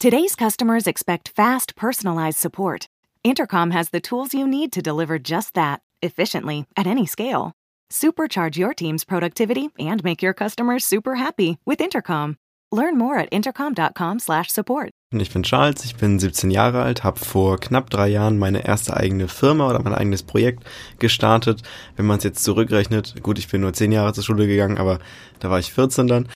Today's customers expect fast, personalized support. Intercom has the tools you need to deliver just that, efficiently, at any scale. Supercharge your team's productivity and make your customers super happy with Intercom. Learn more at intercom.com/support. Ich bin Charles, ich bin 17 Jahre alt, habe vor knapp drei Jahren meine erste eigene Firma oder mein eigenes Projekt gestartet. Wenn man es jetzt zurückrechnet, gut, ich bin nur 10 Jahre zur Schule gegangen, aber da war ich 14 dann.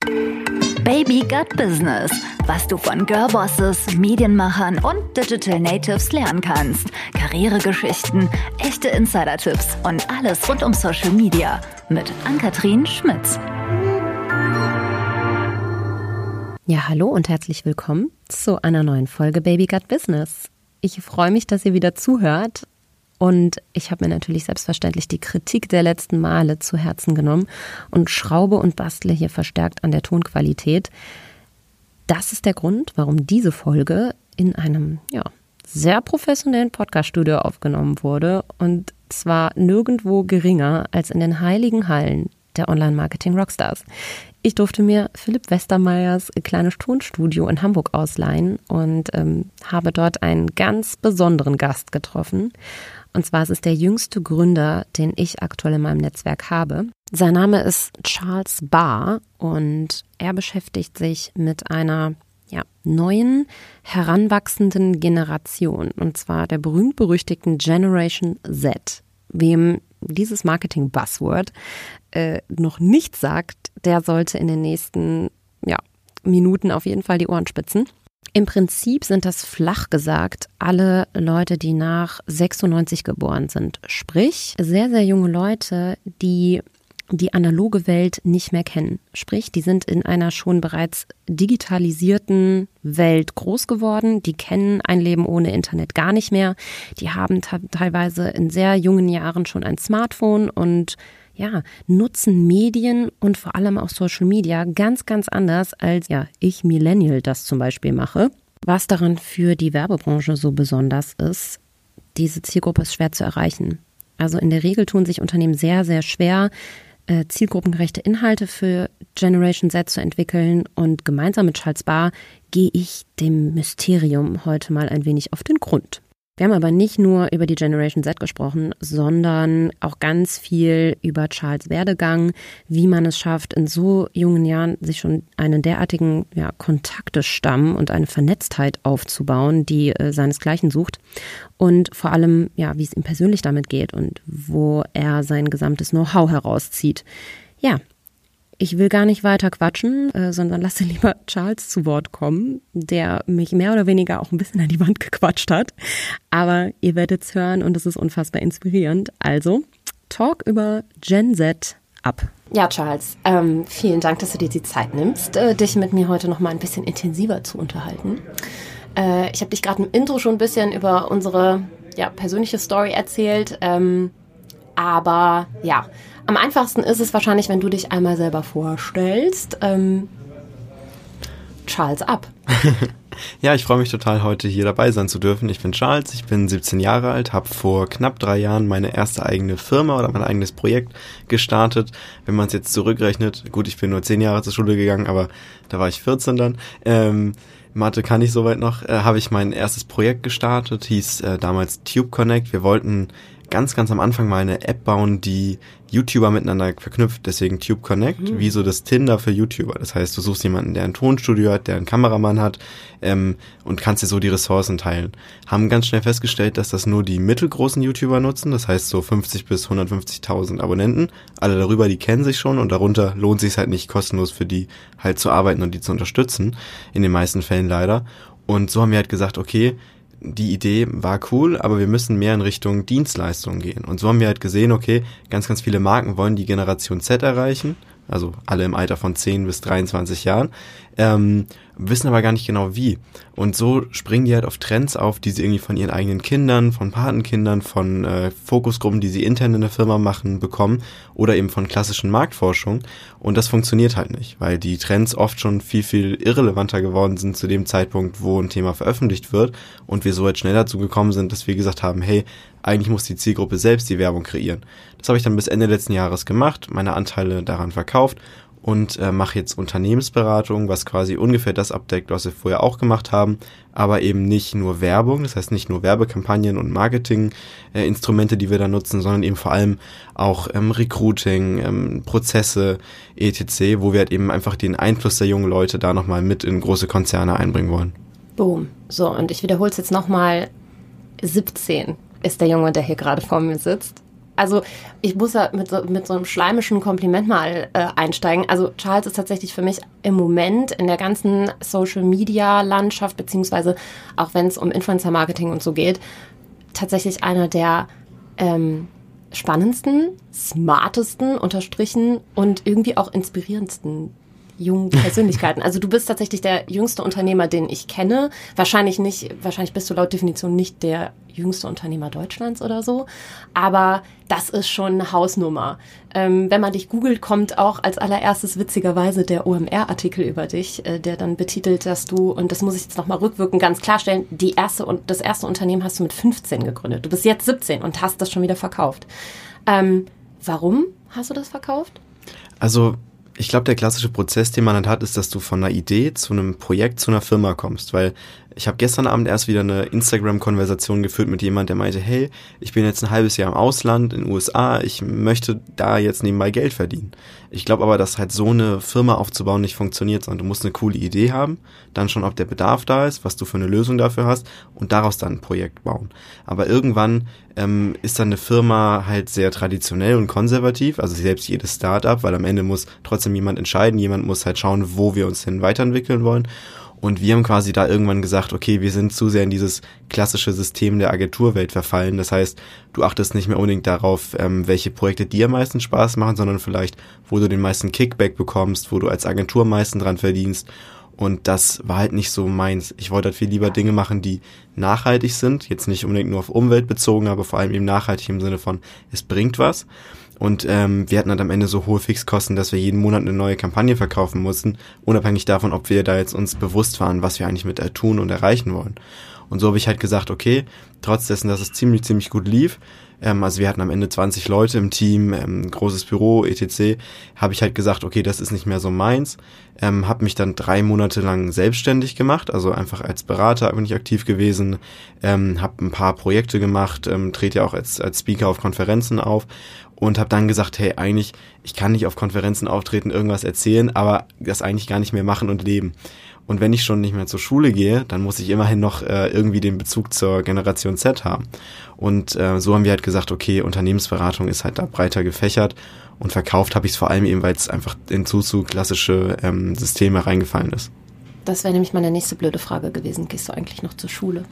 Baby Gut Business, was du von Girlbosses, Medienmachern und Digital Natives lernen kannst. Karrieregeschichten, echte Insider-Tipps und alles rund um Social Media mit Ann-Kathrin Schmitz. Ja, hallo und herzlich willkommen zu einer neuen Folge Baby Gut Business. Ich freue mich, dass ihr wieder zuhört und ich habe mir natürlich selbstverständlich die Kritik der letzten Male zu Herzen genommen und schraube und bastle hier verstärkt an der Tonqualität. Das ist der Grund, warum diese Folge in einem ja, sehr professionellen Podcaststudio aufgenommen wurde und zwar nirgendwo geringer als in den heiligen Hallen der Online-Marketing-Rockstars. Ich durfte mir Philipp Westermeyers kleines Tonstudio in Hamburg ausleihen und ähm, habe dort einen ganz besonderen Gast getroffen. Und zwar ist es der jüngste Gründer, den ich aktuell in meinem Netzwerk habe. Sein Name ist Charles Barr und er beschäftigt sich mit einer ja, neuen, heranwachsenden Generation. Und zwar der berühmt-berüchtigten Generation Z. Wem dieses Marketing-Buzzword äh, noch nicht sagt, der sollte in den nächsten ja, Minuten auf jeden Fall die Ohren spitzen. Im Prinzip sind das flach gesagt alle Leute, die nach 96 geboren sind. Sprich, sehr, sehr junge Leute, die die analoge Welt nicht mehr kennen. Sprich, die sind in einer schon bereits digitalisierten Welt groß geworden. Die kennen ein Leben ohne Internet gar nicht mehr. Die haben teilweise in sehr jungen Jahren schon ein Smartphone und ja, nutzen Medien und vor allem auch Social Media ganz, ganz anders, als ja, ich Millennial das zum Beispiel mache. Was daran für die Werbebranche so besonders ist, diese Zielgruppe ist schwer zu erreichen. Also in der Regel tun sich Unternehmen sehr, sehr schwer, äh, zielgruppengerechte Inhalte für Generation Z zu entwickeln. Und gemeinsam mit Charles Barr gehe ich dem Mysterium heute mal ein wenig auf den Grund. Wir haben aber nicht nur über die Generation Z gesprochen, sondern auch ganz viel über Charles Werdegang, wie man es schafft, in so jungen Jahren sich schon einen derartigen ja, Kontaktestamm und eine Vernetztheit aufzubauen, die äh, seinesgleichen sucht. Und vor allem, ja, wie es ihm persönlich damit geht und wo er sein gesamtes Know-how herauszieht. Ja, ich will gar nicht weiter quatschen, äh, sondern lasse lieber Charles zu Wort kommen, der mich mehr oder weniger auch ein bisschen an die Wand gequatscht hat. Aber ihr werdet es hören und es ist unfassbar inspirierend. Also, Talk über Gen Z ab. Ja, Charles, ähm, vielen Dank, dass du dir die Zeit nimmst, äh, dich mit mir heute noch mal ein bisschen intensiver zu unterhalten. Äh, ich habe dich gerade im Intro schon ein bisschen über unsere ja, persönliche Story erzählt. Ähm, aber ja, am einfachsten ist es wahrscheinlich, wenn du dich einmal selber vorstellst. Ähm, Charles ab. ja, ich freue mich total, heute hier dabei sein zu dürfen. Ich bin Charles, ich bin 17 Jahre alt, habe vor knapp drei Jahren meine erste eigene Firma oder mein eigenes Projekt gestartet. Wenn man es jetzt zurückrechnet, gut, ich bin nur 10 Jahre zur Schule gegangen, aber da war ich 14 dann. Ähm, Mathe kann ich soweit noch, äh, habe ich mein erstes Projekt gestartet, hieß äh, damals Tube Connect. Wir wollten ganz, ganz am Anfang mal eine App bauen, die YouTuber miteinander verknüpft, deswegen Tube Connect, mhm. wie so das Tinder für YouTuber. Das heißt, du suchst jemanden, der ein Tonstudio hat, der einen Kameramann hat ähm, und kannst dir so die Ressourcen teilen. Haben ganz schnell festgestellt, dass das nur die mittelgroßen YouTuber nutzen, das heißt so 50 bis 150.000 Abonnenten. Alle darüber, die kennen sich schon und darunter lohnt sich halt nicht kostenlos für die halt zu arbeiten und die zu unterstützen, in den meisten Fällen leider. Und so haben wir halt gesagt, okay, die Idee war cool, aber wir müssen mehr in Richtung Dienstleistungen gehen. Und so haben wir halt gesehen, okay, ganz, ganz viele Marken wollen die Generation Z erreichen, also alle im Alter von 10 bis 23 Jahren, ähm, wissen aber gar nicht genau wie. Und so springen die halt auf Trends auf, die sie irgendwie von ihren eigenen Kindern, von Patenkindern, von äh, Fokusgruppen, die sie intern in der Firma machen, bekommen oder eben von klassischen Marktforschung. Und das funktioniert halt nicht, weil die Trends oft schon viel, viel irrelevanter geworden sind zu dem Zeitpunkt, wo ein Thema veröffentlicht wird und wir so jetzt schnell dazu gekommen sind, dass wir gesagt haben, hey, eigentlich muss die Zielgruppe selbst die Werbung kreieren. Das habe ich dann bis Ende letzten Jahres gemacht, meine Anteile daran verkauft und äh, mache jetzt Unternehmensberatung, was quasi ungefähr das abdeckt, was wir vorher auch gemacht haben, aber eben nicht nur Werbung, das heißt nicht nur Werbekampagnen und Marketing-Instrumente, äh, die wir da nutzen, sondern eben vor allem auch ähm, Recruiting, ähm, Prozesse, etc., wo wir halt eben einfach den Einfluss der jungen Leute da nochmal mit in große Konzerne einbringen wollen. Boom. So, und ich wiederhole es jetzt nochmal. 17 ist der Junge, der hier gerade vor mir sitzt also ich muss ja mit so, mit so einem schleimischen Kompliment mal äh, einsteigen. Also Charles ist tatsächlich für mich im Moment in der ganzen Social-Media-Landschaft, beziehungsweise auch wenn es um Influencer-Marketing und so geht, tatsächlich einer der ähm, spannendsten, smartesten, unterstrichen und irgendwie auch inspirierendsten jungen Persönlichkeiten. Also du bist tatsächlich der jüngste Unternehmer, den ich kenne. Wahrscheinlich nicht, wahrscheinlich bist du laut Definition nicht der jüngste Unternehmer Deutschlands oder so. Aber das ist schon eine Hausnummer. Ähm, wenn man dich googelt, kommt auch als allererstes witzigerweise der OMR-Artikel über dich, äh, der dann betitelt, dass du, und das muss ich jetzt nochmal rückwirkend ganz klarstellen, die erste und das erste Unternehmen hast du mit 15 gegründet. Du bist jetzt 17 und hast das schon wieder verkauft. Ähm, warum hast du das verkauft? Also ich glaube, der klassische Prozess, den man dann hat, ist, dass du von einer Idee zu einem Projekt, zu einer Firma kommst. Weil ich habe gestern Abend erst wieder eine Instagram-Konversation geführt mit jemand, der meinte, hey, ich bin jetzt ein halbes Jahr im Ausland, in den USA, ich möchte da jetzt nebenbei Geld verdienen. Ich glaube aber, dass halt so eine Firma aufzubauen nicht funktioniert, sondern du musst eine coole Idee haben, dann schon, ob der Bedarf da ist, was du für eine Lösung dafür hast und daraus dann ein Projekt bauen. Aber irgendwann ähm, ist dann eine Firma halt sehr traditionell und konservativ, also selbst jedes Startup, weil am Ende muss trotzdem jemand entscheiden, jemand muss halt schauen, wo wir uns hin weiterentwickeln wollen. Und wir haben quasi da irgendwann gesagt, okay, wir sind zu sehr in dieses klassische System der Agenturwelt verfallen. Das heißt, du achtest nicht mehr unbedingt darauf, ähm, welche Projekte dir am meisten Spaß machen, sondern vielleicht, wo du den meisten Kickback bekommst, wo du als Agentur am meisten dran verdienst. Und das war halt nicht so meins. Ich wollte halt viel lieber Dinge machen, die nachhaltig sind. Jetzt nicht unbedingt nur auf Umwelt bezogen, aber vor allem eben nachhaltig im Sinne von, es bringt was. Und ähm, wir hatten halt am Ende so hohe Fixkosten, dass wir jeden Monat eine neue Kampagne verkaufen mussten, unabhängig davon, ob wir da jetzt uns bewusst waren, was wir eigentlich mit tun und erreichen wollen. Und so habe ich halt gesagt, okay, trotz dessen, dass es ziemlich, ziemlich gut lief, ähm, also wir hatten am Ende 20 Leute im Team, ähm, großes Büro, etc., habe ich halt gesagt, okay, das ist nicht mehr so meins, ähm, habe mich dann drei Monate lang selbstständig gemacht, also einfach als Berater bin ich aktiv gewesen, ähm, habe ein paar Projekte gemacht, ähm, trete ja auch als, als Speaker auf Konferenzen auf und habe dann gesagt, hey, eigentlich, ich kann nicht auf Konferenzen auftreten, irgendwas erzählen, aber das eigentlich gar nicht mehr machen und leben. Und wenn ich schon nicht mehr zur Schule gehe, dann muss ich immerhin noch äh, irgendwie den Bezug zur Generation Z haben. Und äh, so haben wir halt gesagt, okay, Unternehmensberatung ist halt da breiter gefächert und verkauft habe ich es vor allem eben, weil es einfach in zu, zu klassische ähm, Systeme reingefallen ist. Das wäre nämlich meine nächste blöde Frage gewesen. Gehst du eigentlich noch zur Schule?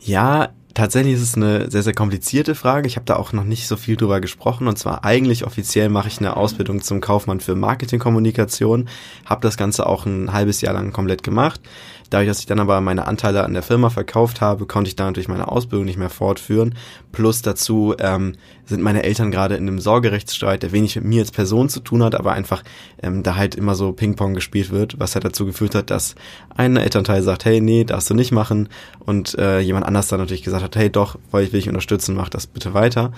Ja, Tatsächlich ist es eine sehr, sehr komplizierte Frage. Ich habe da auch noch nicht so viel drüber gesprochen. Und zwar eigentlich offiziell mache ich eine Ausbildung zum Kaufmann für Marketingkommunikation. Habe das Ganze auch ein halbes Jahr lang komplett gemacht. Dadurch, dass ich dann aber meine Anteile an der Firma verkauft habe, konnte ich da natürlich meine Ausbildung nicht mehr fortführen. Plus dazu ähm, sind meine Eltern gerade in einem Sorgerechtsstreit, der wenig mit mir als Person zu tun hat, aber einfach ähm, da halt immer so Ping-Pong gespielt wird, was halt dazu geführt hat, dass ein Elternteil sagt, hey, nee, darfst du nicht machen und äh, jemand anders dann natürlich gesagt hat, hey, doch, weil ich will dich unterstützen, mach das bitte weiter.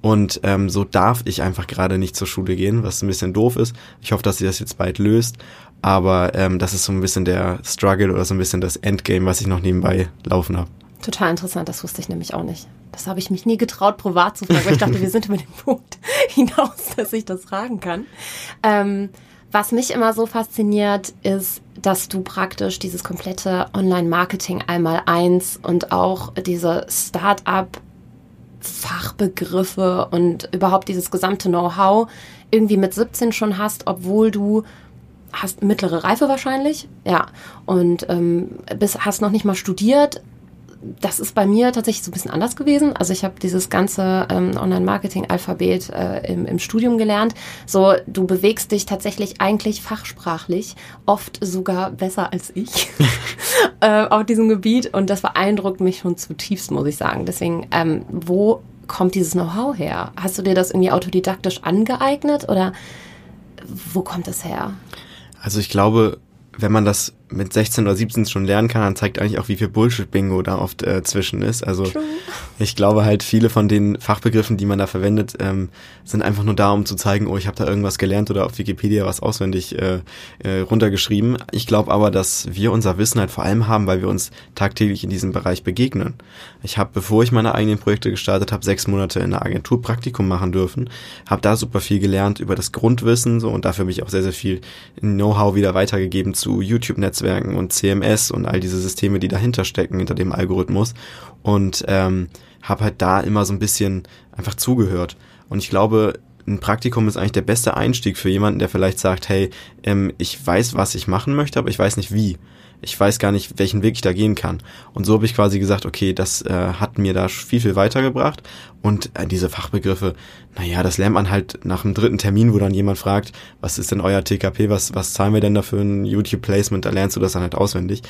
Und ähm, so darf ich einfach gerade nicht zur Schule gehen, was ein bisschen doof ist. Ich hoffe, dass sie das jetzt bald löst. Aber ähm, das ist so ein bisschen der Struggle oder so ein bisschen das Endgame, was ich noch nebenbei laufen habe. Total interessant, das wusste ich nämlich auch nicht. Das habe ich mich nie getraut, privat zu fragen, weil ich dachte, wir sind über den Punkt hinaus, dass ich das fragen kann. Ähm, was mich immer so fasziniert, ist, dass du praktisch dieses komplette Online-Marketing einmal eins und auch diese Start-up Fachbegriffe und überhaupt dieses gesamte Know-how irgendwie mit 17 schon hast, obwohl du hast mittlere Reife wahrscheinlich, ja, und ähm, bist, hast noch nicht mal studiert. Das ist bei mir tatsächlich so ein bisschen anders gewesen. Also ich habe dieses ganze ähm, Online-Marketing-Alphabet äh, im, im Studium gelernt. So, du bewegst dich tatsächlich eigentlich fachsprachlich, oft sogar besser als ich äh, auf diesem Gebiet. Und das beeindruckt mich schon zutiefst, muss ich sagen. Deswegen, ähm, wo kommt dieses Know-how her? Hast du dir das irgendwie autodidaktisch angeeignet oder wo kommt es her? Also ich glaube, wenn man das mit 16 oder 17 schon lernen kann, dann zeigt eigentlich auch, wie viel Bullshit-Bingo da oft äh, zwischen ist. Also True. ich glaube halt, viele von den Fachbegriffen, die man da verwendet, ähm, sind einfach nur da, um zu zeigen, oh, ich habe da irgendwas gelernt oder auf Wikipedia was auswendig äh, äh, runtergeschrieben. Ich glaube aber, dass wir unser Wissen halt vor allem haben, weil wir uns tagtäglich in diesem Bereich begegnen. Ich habe, bevor ich meine eigenen Projekte gestartet habe, sechs Monate in einer Agentur Praktikum machen dürfen, habe da super viel gelernt über das Grundwissen so und dafür habe ich auch sehr, sehr viel Know-how wieder weitergegeben zu YouTube-Netzwerken und CMS und all diese Systeme, die dahinter stecken, hinter dem Algorithmus und ähm, habe halt da immer so ein bisschen einfach zugehört. Und ich glaube, ein Praktikum ist eigentlich der beste Einstieg für jemanden, der vielleicht sagt, hey, ähm, ich weiß, was ich machen möchte, aber ich weiß nicht wie ich weiß gar nicht, welchen Weg ich da gehen kann. Und so habe ich quasi gesagt, okay, das äh, hat mir da viel, viel weitergebracht. Und äh, diese Fachbegriffe, naja, das lernt man halt nach dem dritten Termin, wo dann jemand fragt, was ist denn euer TKP, was, was zahlen wir denn da für ein YouTube-Placement, da lernst du das dann halt auswendig.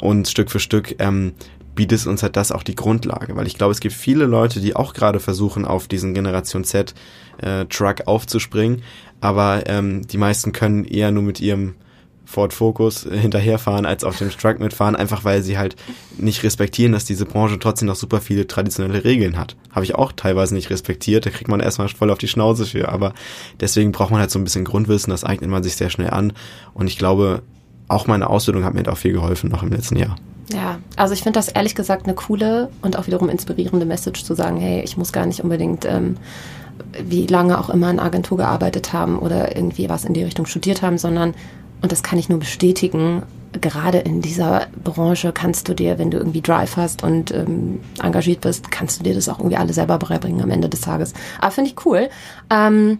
Und Stück für Stück ähm, bietet uns halt das auch die Grundlage, weil ich glaube, es gibt viele Leute, die auch gerade versuchen, auf diesen Generation Z äh, aufzuspringen, aber ähm, die meisten können eher nur mit ihrem Ford Focus hinterherfahren, als auf dem Truck mitfahren, einfach weil sie halt nicht respektieren, dass diese Branche trotzdem noch super viele traditionelle Regeln hat. Habe ich auch teilweise nicht respektiert, da kriegt man erstmal voll auf die Schnauze für, aber deswegen braucht man halt so ein bisschen Grundwissen, das eignet man sich sehr schnell an und ich glaube, auch meine Ausbildung hat mir auch viel geholfen noch im letzten Jahr. Ja, also ich finde das ehrlich gesagt eine coole und auch wiederum inspirierende Message zu sagen, hey, ich muss gar nicht unbedingt ähm, wie lange auch immer in Agentur gearbeitet haben oder irgendwie was in die Richtung studiert haben, sondern und das kann ich nur bestätigen, gerade in dieser Branche kannst du dir, wenn du irgendwie Drive hast und ähm, engagiert bist, kannst du dir das auch irgendwie alle selber beibringen am Ende des Tages. Aber finde ich cool. Ähm,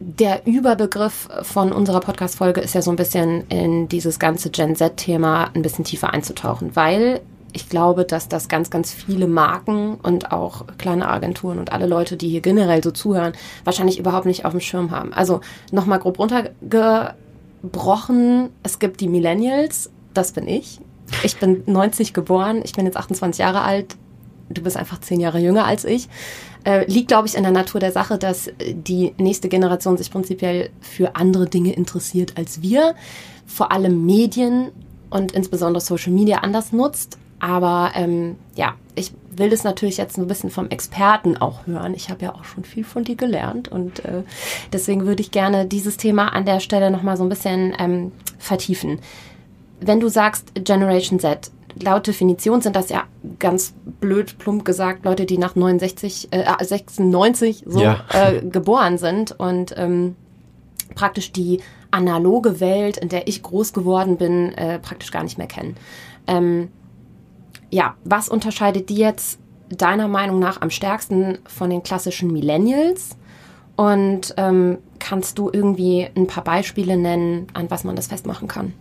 der Überbegriff von unserer Podcast-Folge ist ja so ein bisschen in dieses ganze Gen Z-Thema ein bisschen tiefer einzutauchen, weil ich glaube, dass das ganz, ganz viele Marken und auch kleine Agenturen und alle Leute, die hier generell so zuhören, wahrscheinlich überhaupt nicht auf dem Schirm haben. Also nochmal grob runterge gebrochen. Es gibt die Millennials, das bin ich. Ich bin 90 geboren, ich bin jetzt 28 Jahre alt. Du bist einfach zehn Jahre jünger als ich. Äh, liegt, glaube ich, in der Natur der Sache, dass die nächste Generation sich prinzipiell für andere Dinge interessiert als wir. Vor allem Medien und insbesondere Social Media anders nutzt. Aber ähm, ja, ich will das natürlich jetzt ein bisschen vom Experten auch hören. Ich habe ja auch schon viel von dir gelernt und äh, deswegen würde ich gerne dieses Thema an der Stelle nochmal so ein bisschen ähm, vertiefen. Wenn du sagst Generation Z, laut Definition sind das ja ganz blöd, plump gesagt, Leute, die nach 69, äh, 96 so ja. äh, geboren sind und ähm, praktisch die analoge Welt, in der ich groß geworden bin, äh, praktisch gar nicht mehr kennen. Ähm, ja, was unterscheidet die jetzt deiner Meinung nach am stärksten von den klassischen Millennials? Und ähm, kannst du irgendwie ein paar Beispiele nennen, an was man das festmachen kann?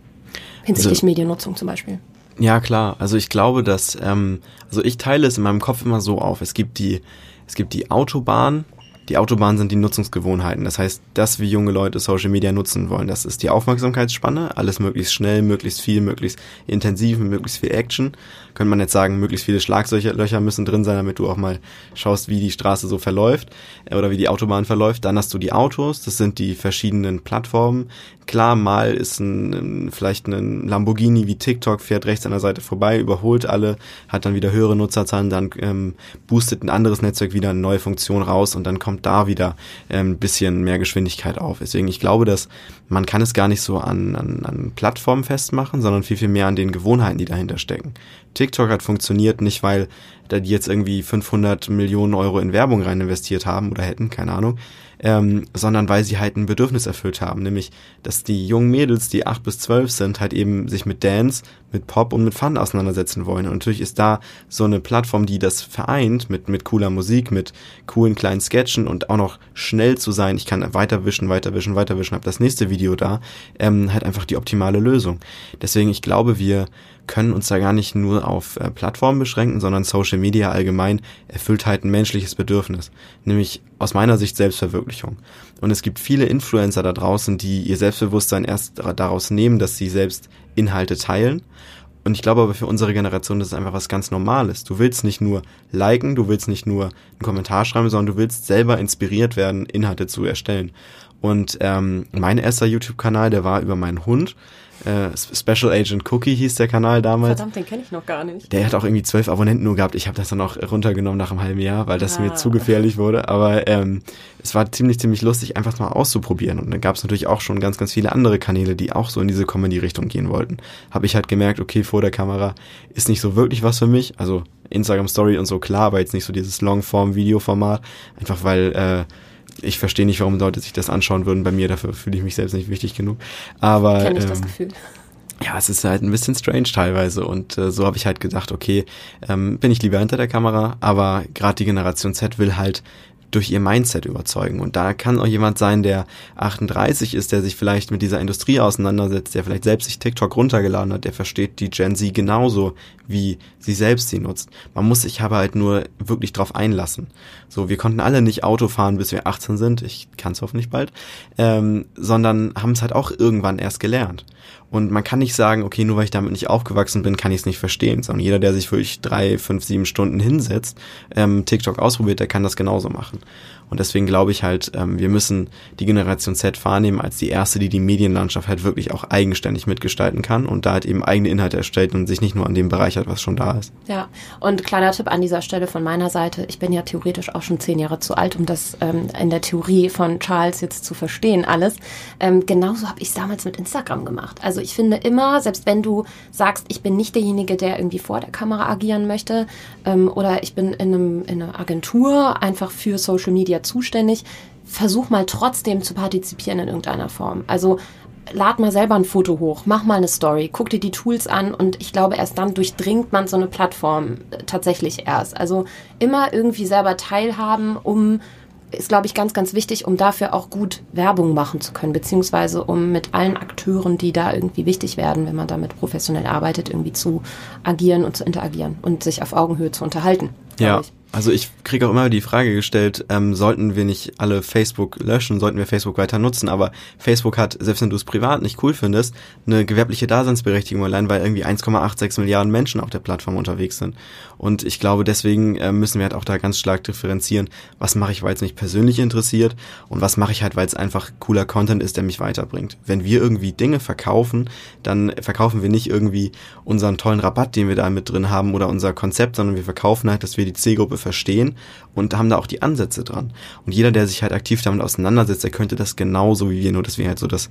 Hinsichtlich also, Mediennutzung zum Beispiel. Ja, klar. Also ich glaube, dass, ähm, also ich teile es in meinem Kopf immer so auf. Es gibt die, es gibt die Autobahn, die Autobahn sind die Nutzungsgewohnheiten. Das heißt, dass wir junge Leute Social Media nutzen wollen, das ist die Aufmerksamkeitsspanne, alles möglichst schnell, möglichst viel, möglichst intensiv, möglichst viel Action. Könnte man jetzt sagen, möglichst viele Schlaglöcher müssen drin sein, damit du auch mal schaust, wie die Straße so verläuft äh, oder wie die Autobahn verläuft. Dann hast du die Autos, das sind die verschiedenen Plattformen. Klar, mal ist ein, vielleicht ein Lamborghini wie TikTok, fährt rechts an der Seite vorbei, überholt alle, hat dann wieder höhere Nutzerzahlen, dann ähm, boostet ein anderes Netzwerk wieder eine neue Funktion raus und dann kommt da wieder ähm, ein bisschen mehr Geschwindigkeit auf. Deswegen, ich glaube, dass man kann es gar nicht so an, an, an Plattformen festmachen, sondern viel, viel mehr an den Gewohnheiten, die dahinter stecken. TikTok hat funktioniert nicht, weil da die jetzt irgendwie 500 Millionen Euro in Werbung rein investiert haben oder hätten, keine Ahnung, ähm, sondern weil sie halt ein Bedürfnis erfüllt haben, nämlich, dass die jungen Mädels, die acht bis zwölf sind, halt eben sich mit Dance, mit Pop und mit Fun auseinandersetzen wollen. Und natürlich ist da so eine Plattform, die das vereint mit, mit cooler Musik, mit coolen kleinen Sketchen und auch noch schnell zu sein. Ich kann weiterwischen, weiterwischen, weiterwischen, hab das nächste Video da, ähm, halt einfach die optimale Lösung. Deswegen, ich glaube, wir können uns da gar nicht nur auf äh, Plattformen beschränken, sondern Social Media allgemein erfüllt halt ein menschliches Bedürfnis, nämlich aus meiner Sicht Selbstverwirklichung. Und es gibt viele Influencer da draußen, die ihr Selbstbewusstsein erst daraus nehmen, dass sie selbst Inhalte teilen. Und ich glaube aber für unsere Generation das ist einfach was ganz Normales. Du willst nicht nur liken, du willst nicht nur einen Kommentar schreiben, sondern du willst selber inspiriert werden, Inhalte zu erstellen. Und ähm, mein erster YouTube-Kanal, der war über meinen Hund äh, Special Agent Cookie hieß der Kanal damals. Verdammt, den kenne ich noch gar nicht. Der hat auch irgendwie zwölf Abonnenten nur gehabt. Ich habe das dann auch runtergenommen nach einem halben Jahr, weil das ah. mir zu gefährlich wurde. Aber ähm, es war ziemlich, ziemlich lustig, einfach mal auszuprobieren. Und dann gab es natürlich auch schon ganz, ganz viele andere Kanäle, die auch so in diese Comedy-Richtung gehen wollten. Habe ich halt gemerkt, okay, vor der Kamera ist nicht so wirklich was für mich. Also Instagram Story und so klar, aber jetzt nicht so dieses Longform-Video-Format. Einfach weil äh, ich verstehe nicht, warum Leute sich das anschauen würden. Bei mir dafür fühle ich mich selbst nicht wichtig genug. Aber Kenn ich ähm, das Gefühl. Ja, es ist halt ein bisschen strange teilweise und äh, so habe ich halt gedacht, okay, ähm, bin ich lieber hinter der Kamera, aber gerade die Generation Z will halt durch ihr Mindset überzeugen. Und da kann auch jemand sein, der 38 ist, der sich vielleicht mit dieser Industrie auseinandersetzt, der vielleicht selbst sich TikTok runtergeladen hat, der versteht die Gen Z genauso, wie sie selbst sie nutzt. Man muss sich aber halt nur wirklich drauf einlassen. So, wir konnten alle nicht Auto fahren, bis wir 18 sind, ich kann es hoffentlich bald, ähm, sondern haben es halt auch irgendwann erst gelernt. Und man kann nicht sagen, okay, nur weil ich damit nicht aufgewachsen bin, kann ich es nicht verstehen. Sondern jeder, der sich wirklich drei, fünf, sieben Stunden hinsetzt, ähm, TikTok ausprobiert, der kann das genauso machen. Und deswegen glaube ich halt, ähm, wir müssen die Generation Z wahrnehmen als die erste, die die Medienlandschaft halt wirklich auch eigenständig mitgestalten kann und da halt eben eigene Inhalte erstellt und sich nicht nur an dem bereichert, was schon da ist. Ja, und kleiner Tipp an dieser Stelle von meiner Seite. Ich bin ja theoretisch auch schon zehn Jahre zu alt, um das ähm, in der Theorie von Charles jetzt zu verstehen alles. Ähm, genauso habe ich es damals mit Instagram gemacht. Also ich finde immer, selbst wenn du sagst, ich bin nicht derjenige, der irgendwie vor der Kamera agieren möchte ähm, oder ich bin in, einem, in einer Agentur einfach für Social Media zuständig. Versuch mal trotzdem zu partizipieren in irgendeiner Form. Also lad mal selber ein Foto hoch, mach mal eine Story, guck dir die Tools an und ich glaube, erst dann durchdringt man so eine Plattform äh, tatsächlich erst. Also immer irgendwie selber teilhaben, um ist, glaube ich, ganz, ganz wichtig, um dafür auch gut Werbung machen zu können, beziehungsweise um mit allen Akteuren, die da irgendwie wichtig werden, wenn man damit professionell arbeitet, irgendwie zu agieren und zu interagieren und sich auf Augenhöhe zu unterhalten. Ja. Ich. Also ich kriege auch immer die Frage gestellt, ähm, sollten wir nicht alle Facebook löschen, sollten wir Facebook weiter nutzen, aber Facebook hat, selbst wenn du es privat nicht cool findest, eine gewerbliche Daseinsberechtigung allein, weil irgendwie 1,86 Milliarden Menschen auf der Plattform unterwegs sind. Und ich glaube, deswegen äh, müssen wir halt auch da ganz stark differenzieren, was mache ich, weil es mich persönlich interessiert und was mache ich halt, weil es einfach cooler Content ist, der mich weiterbringt. Wenn wir irgendwie Dinge verkaufen, dann verkaufen wir nicht irgendwie unseren tollen Rabatt, den wir da mit drin haben oder unser Konzept, sondern wir verkaufen halt, dass wir die Zielgruppe verstehen und haben da auch die Ansätze dran. Und jeder, der sich halt aktiv damit auseinandersetzt, der könnte das genauso wie wir, nur dass wir halt so das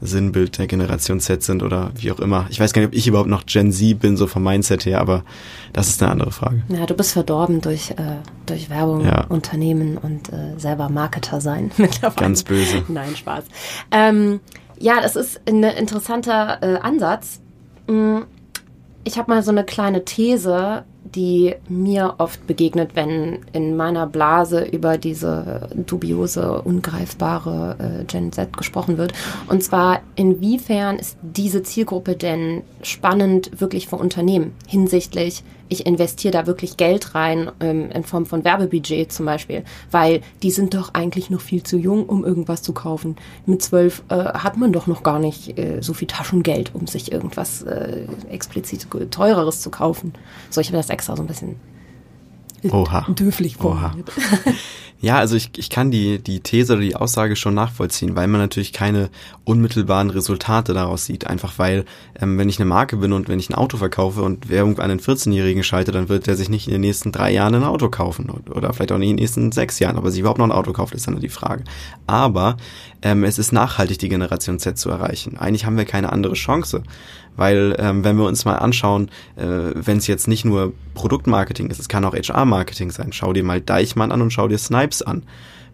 Sinnbild der Generation Z sind oder wie auch immer. Ich weiß gar nicht, ob ich überhaupt noch Gen Z bin, so vom Mindset her, aber das ist eine andere Frage. Ja, du bist verdorben durch, äh, durch Werbung, ja. Unternehmen und äh, selber Marketer sein mittlerweile. Ganz böse. Nein, Spaß. Ähm, ja, das ist ein interessanter äh, Ansatz. Mm, ich habe mal so eine kleine These, die mir oft begegnet, wenn in meiner Blase über diese dubiose, ungreifbare äh, Gen Z gesprochen wird. Und zwar, inwiefern ist diese Zielgruppe denn spannend wirklich für Unternehmen hinsichtlich ich investiere da wirklich Geld rein ähm, in Form von Werbebudget zum Beispiel, weil die sind doch eigentlich noch viel zu jung, um irgendwas zu kaufen. Mit zwölf äh, hat man doch noch gar nicht äh, so viel Taschengeld, um sich irgendwas äh, explizit teureres zu kaufen. So, ich habe das extra so ein bisschen Oha. dürflich formuliert. Ja, also ich, ich kann die, die These oder die Aussage schon nachvollziehen, weil man natürlich keine unmittelbaren Resultate daraus sieht. Einfach weil, ähm, wenn ich eine Marke bin und wenn ich ein Auto verkaufe und Werbung an einen 14-Jährigen schalte, dann wird der sich nicht in den nächsten drei Jahren ein Auto kaufen oder vielleicht auch nicht in den nächsten sechs Jahren. Aber sich überhaupt noch ein Auto kauft, ist dann die Frage. Aber ähm, es ist nachhaltig, die Generation Z zu erreichen. Eigentlich haben wir keine andere Chance. Weil ähm, wenn wir uns mal anschauen, äh, wenn es jetzt nicht nur Produktmarketing ist, es kann auch HR-Marketing sein. Schau dir mal Deichmann an und schau dir Snipes an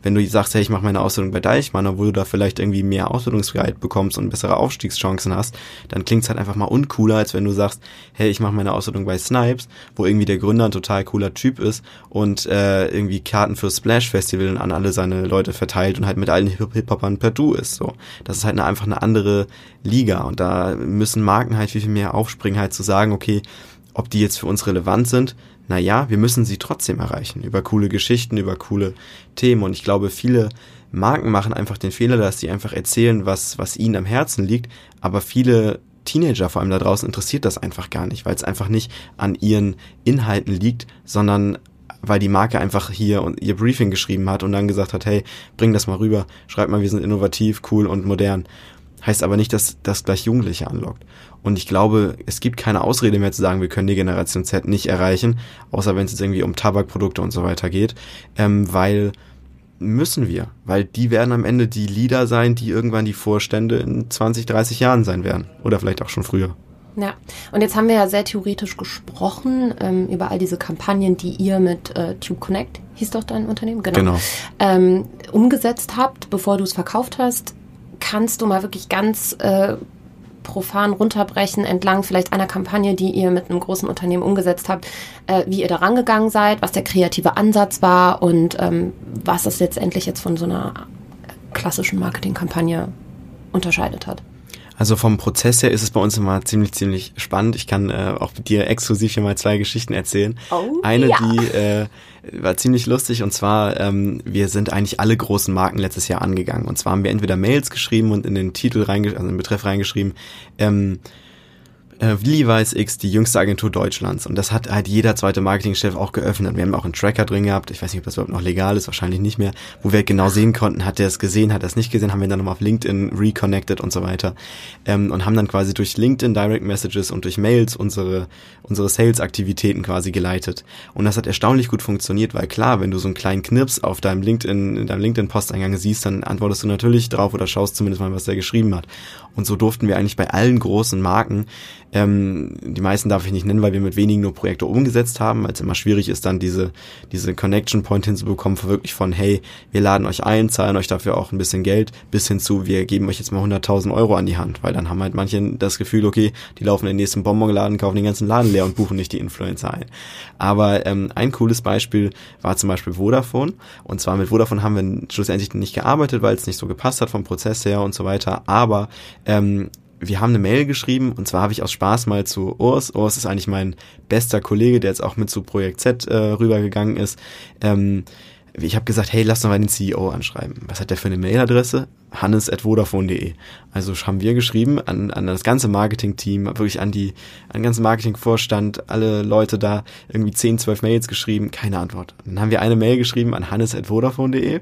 wenn du sagst, hey, ich mache meine Ausbildung bei Deichmann, obwohl du da vielleicht irgendwie mehr Ausbildungsfreiheit bekommst und bessere Aufstiegschancen hast, dann klingt's halt einfach mal uncooler, als wenn du sagst, hey, ich mache meine Ausbildung bei Snipes, wo irgendwie der Gründer ein total cooler Typ ist und äh, irgendwie Karten für Splash Festival an alle seine Leute verteilt und halt mit allen Hip-Hopern per Du ist. So, das ist halt eine, einfach eine andere Liga und da müssen Marken halt viel, viel mehr aufspringen, halt zu sagen, okay, ob die jetzt für uns relevant sind, naja, wir müssen sie trotzdem erreichen. Über coole Geschichten, über coole Themen. Und ich glaube, viele Marken machen einfach den Fehler, dass sie einfach erzählen, was, was ihnen am Herzen liegt. Aber viele Teenager vor allem da draußen interessiert das einfach gar nicht, weil es einfach nicht an ihren Inhalten liegt, sondern weil die Marke einfach hier ihr Briefing geschrieben hat und dann gesagt hat, hey, bring das mal rüber, schreib mal, wir sind innovativ, cool und modern. heißt aber nicht, dass das gleich Jugendliche anlockt. Und ich glaube, es gibt keine Ausrede mehr zu sagen, wir können die Generation Z nicht erreichen, außer wenn es jetzt irgendwie um Tabakprodukte und so weiter geht, ähm, weil müssen wir, weil die werden am Ende die Leader sein, die irgendwann die Vorstände in 20, 30 Jahren sein werden. Oder vielleicht auch schon früher. Ja, und jetzt haben wir ja sehr theoretisch gesprochen ähm, über all diese Kampagnen, die ihr mit äh, Tube Connect, hieß doch dein Unternehmen, genau, genau. Ähm, umgesetzt habt, bevor du es verkauft hast. Kannst du mal wirklich ganz äh, profan runterbrechen entlang vielleicht einer Kampagne, die ihr mit einem großen Unternehmen umgesetzt habt, äh, wie ihr da rangegangen seid, was der kreative Ansatz war und ähm, was das letztendlich jetzt von so einer klassischen Marketingkampagne unterscheidet hat. Also vom Prozess her ist es bei uns immer ziemlich, ziemlich spannend. Ich kann äh, auch dir exklusiv hier mal zwei Geschichten erzählen. Oh, Eine, ja. die äh, war ziemlich lustig und zwar, ähm, wir sind eigentlich alle großen Marken letztes Jahr angegangen. Und zwar haben wir entweder Mails geschrieben und in den Titel reingeschrieben, also in den Betreff reingeschrieben, ähm, äh, Levi's X die jüngste Agentur Deutschlands und das hat halt jeder zweite Marketingchef auch geöffnet. Wir haben auch einen Tracker drin gehabt, ich weiß nicht, ob das überhaupt noch legal ist, wahrscheinlich nicht mehr, wo wir genau sehen konnten, hat er es gesehen, hat er es nicht gesehen, haben wir dann nochmal auf LinkedIn reconnected und so weiter ähm, und haben dann quasi durch LinkedIn Direct Messages und durch Mails unsere, unsere Sales-Aktivitäten quasi geleitet. Und das hat erstaunlich gut funktioniert, weil klar, wenn du so einen kleinen Knips auf deinem LinkedIn, in deinem LinkedIn-Posteingang siehst, dann antwortest du natürlich drauf oder schaust zumindest mal, was der geschrieben hat. Und so durften wir eigentlich bei allen großen Marken ähm, die meisten darf ich nicht nennen, weil wir mit wenigen nur Projekte umgesetzt haben, weil es immer schwierig ist, dann diese, diese Connection Point hinzubekommen, wirklich von, hey, wir laden euch ein, zahlen euch dafür auch ein bisschen Geld, bis hin zu, wir geben euch jetzt mal 100.000 Euro an die Hand, weil dann haben halt manche das Gefühl, okay, die laufen in den nächsten Bonbonladen, kaufen den ganzen Laden leer und buchen nicht die Influencer ein. Aber ähm, ein cooles Beispiel war zum Beispiel Vodafone. Und zwar mit Vodafone haben wir schlussendlich nicht gearbeitet, weil es nicht so gepasst hat vom Prozess her und so weiter. Aber ähm, wir haben eine Mail geschrieben und zwar habe ich aus Spaß mal zu Urs. Urs ist eigentlich mein bester Kollege, der jetzt auch mit zu Projekt Z äh, rübergegangen ist. Ähm, ich habe gesagt, hey, lass doch mal den CEO anschreiben. Was hat der für eine Mailadresse? hannes.vodafone.de. Also haben wir geschrieben an, an das ganze Marketing-Team, wirklich an die, an den ganzen Marketingvorstand, alle Leute da, irgendwie 10, 12 Mails geschrieben, keine Antwort. Dann haben wir eine Mail geschrieben an hannes.vodafone.de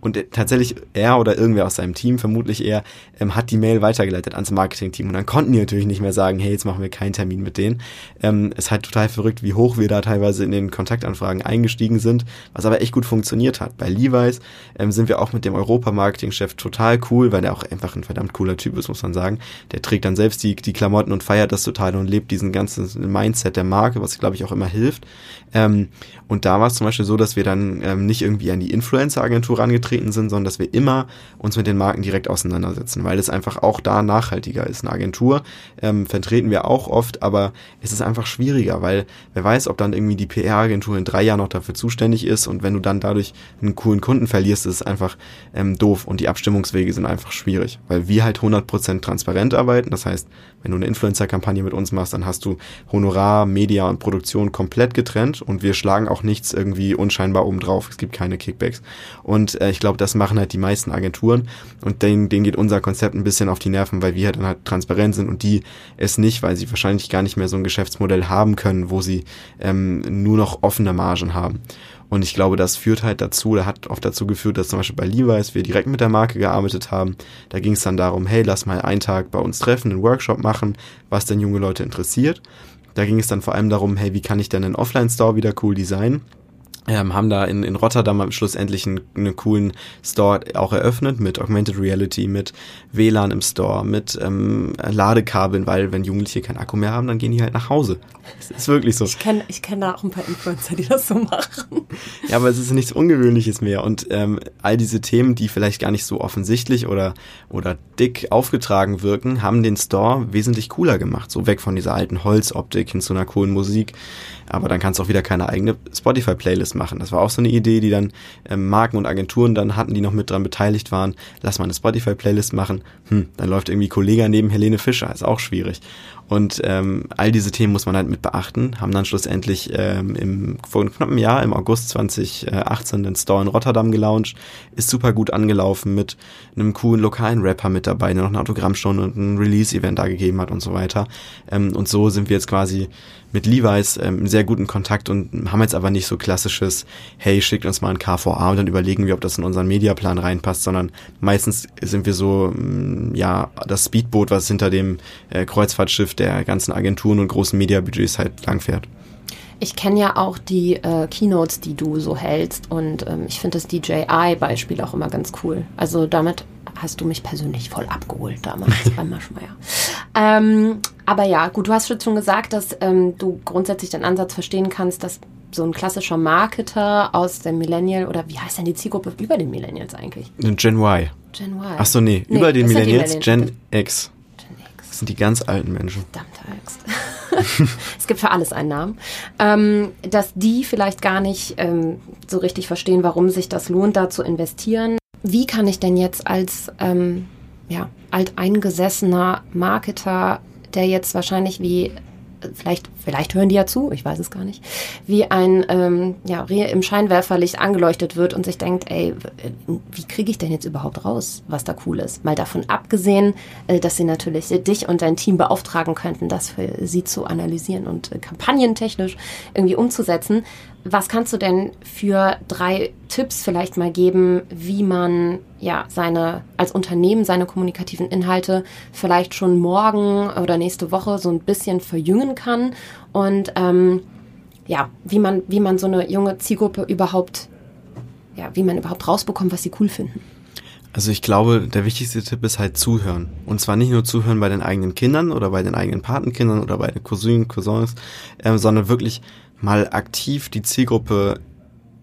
und tatsächlich er oder irgendwer aus seinem Team, vermutlich er, ähm, hat die Mail weitergeleitet ans Marketing-Team. Und dann konnten die natürlich nicht mehr sagen, hey, jetzt machen wir keinen Termin mit denen. Ähm, es ist halt total verrückt, wie hoch wir da teilweise in den Kontaktanfragen eingestiegen sind, was aber echt gut funktioniert hat. Bei Levi's ähm, sind wir auch mit dem Europa-Marketing-Chef total cool, weil der auch einfach ein verdammt cooler Typ ist, muss man sagen. Der trägt dann selbst die, die Klamotten und feiert das total und lebt diesen ganzen Mindset der Marke, was glaube ich auch immer hilft. Ähm, und da war es zum Beispiel so, dass wir dann ähm, nicht irgendwie an die Influencer-Agentur angetreten sind, sondern dass wir immer uns mit den Marken direkt auseinandersetzen, weil es einfach auch da nachhaltiger ist. Eine Agentur ähm, vertreten wir auch oft, aber es ist einfach schwieriger, weil wer weiß, ob dann irgendwie die PR-Agentur in drei Jahren noch dafür zuständig ist und wenn du dann dadurch einen coolen Kunden verlierst, ist es einfach ähm, doof und die Abstimmungswege sind einfach schwierig, weil wir halt 100% transparent arbeiten. Das heißt, wenn du eine Influencer-Kampagne mit uns machst, dann hast du Honorar, Media und Produktion komplett getrennt und wir schlagen auch nichts irgendwie unscheinbar oben drauf. Es gibt keine Kickbacks. Und äh, ich glaube, das machen halt die meisten Agenturen und denen, denen geht unser Konzept ein bisschen auf die Nerven, weil wir halt dann halt transparent sind und die es nicht, weil sie wahrscheinlich gar nicht mehr so ein Geschäftsmodell haben können, wo sie ähm, nur noch offene Margen haben. Und ich glaube, das führt halt dazu, oder hat oft dazu geführt, dass zum Beispiel bei Levi's wir direkt mit der Marke gearbeitet haben. Da ging es dann darum, hey, lass mal einen Tag bei uns treffen, einen Workshop machen, was denn junge Leute interessiert. Da ging es dann vor allem darum, hey, wie kann ich denn einen Offline-Store wieder cool designen? Ähm, haben da in, in Rotterdam am Schluss endlich einen, einen coolen Store auch eröffnet mit Augmented Reality, mit WLAN im Store, mit ähm, Ladekabeln, weil wenn Jugendliche keinen Akku mehr haben, dann gehen die halt nach Hause. Das ist wirklich so. Ich kenne ich kenn da auch ein paar Influencer, die das so machen. Ja, aber es ist nichts Ungewöhnliches mehr und ähm, all diese Themen, die vielleicht gar nicht so offensichtlich oder, oder dick aufgetragen wirken, haben den Store wesentlich cooler gemacht. So weg von dieser alten Holzoptik hin zu einer coolen Musik aber dann kannst du auch wieder keine eigene Spotify-Playlist machen. Das war auch so eine Idee, die dann ähm, Marken und Agenturen dann hatten, die noch mit dran beteiligt waren. Lass mal eine Spotify-Playlist machen. Hm, dann läuft irgendwie Kollege neben Helene Fischer, ist auch schwierig. Und ähm, all diese Themen muss man halt mit beachten, haben dann schlussendlich ähm, im, vor einem knappen Jahr, im August 2018, den Store in Rotterdam gelauncht, ist super gut angelaufen mit einem coolen lokalen Rapper mit dabei, der noch eine Autogrammstunde und ein Release-Event da gegeben hat und so weiter. Ähm, und so sind wir jetzt quasi mit Levi's ähm, in sehr guten Kontakt und haben jetzt aber nicht so klassisches, hey, schickt uns mal ein KVA und dann überlegen wir, ob das in unseren Mediaplan reinpasst, sondern meistens sind wir so, mm, ja, das Speedboot, was hinter dem äh, Kreuzfahrtschiff der ganzen Agenturen und großen Mediabudgets halt langfährt. Ich kenne ja auch die äh, Keynotes, die du so hältst und ähm, ich finde das DJI-Beispiel auch immer ganz cool. Also damit hast du mich persönlich voll abgeholt damals beim Maschmeyer. Ähm, aber ja, gut, du hast schon gesagt, dass ähm, du grundsätzlich den Ansatz verstehen kannst, dass so ein klassischer Marketer aus dem Millennial oder wie heißt denn die Zielgruppe über den Millennials eigentlich? Gen Y. Gen Y. Ach so, nee, Nee, über den Millennials, Millennials. Gen X. Das sind die ganz alten Menschen. Verdammte Axt. es gibt für alles einen Namen. Ähm, dass die vielleicht gar nicht ähm, so richtig verstehen, warum sich das lohnt, da zu investieren. Wie kann ich denn jetzt als ähm, ja, alteingesessener Marketer, der jetzt wahrscheinlich wie vielleicht, vielleicht hören die ja zu, ich weiß es gar nicht, wie ein ähm, ja, Reh im Scheinwerferlicht angeleuchtet wird und sich denkt, ey, w- wie kriege ich denn jetzt überhaupt raus, was da cool ist? Mal davon abgesehen, äh, dass sie natürlich dich und dein Team beauftragen könnten, das für sie zu analysieren und äh, kampagnentechnisch irgendwie umzusetzen. Was kannst du denn für drei Tipps vielleicht mal geben, wie man ja seine als Unternehmen seine kommunikativen Inhalte vielleicht schon morgen oder nächste Woche so ein bisschen verjüngen kann und ähm, ja, wie man wie man so eine junge Zielgruppe überhaupt ja, wie man überhaupt rausbekommt, was sie cool finden. Also ich glaube, der wichtigste Tipp ist halt zuhören. Und zwar nicht nur zuhören bei den eigenen Kindern oder bei den eigenen Patenkindern oder bei den Cousinen, Cousins, ähm, sondern wirklich mal aktiv die Zielgruppe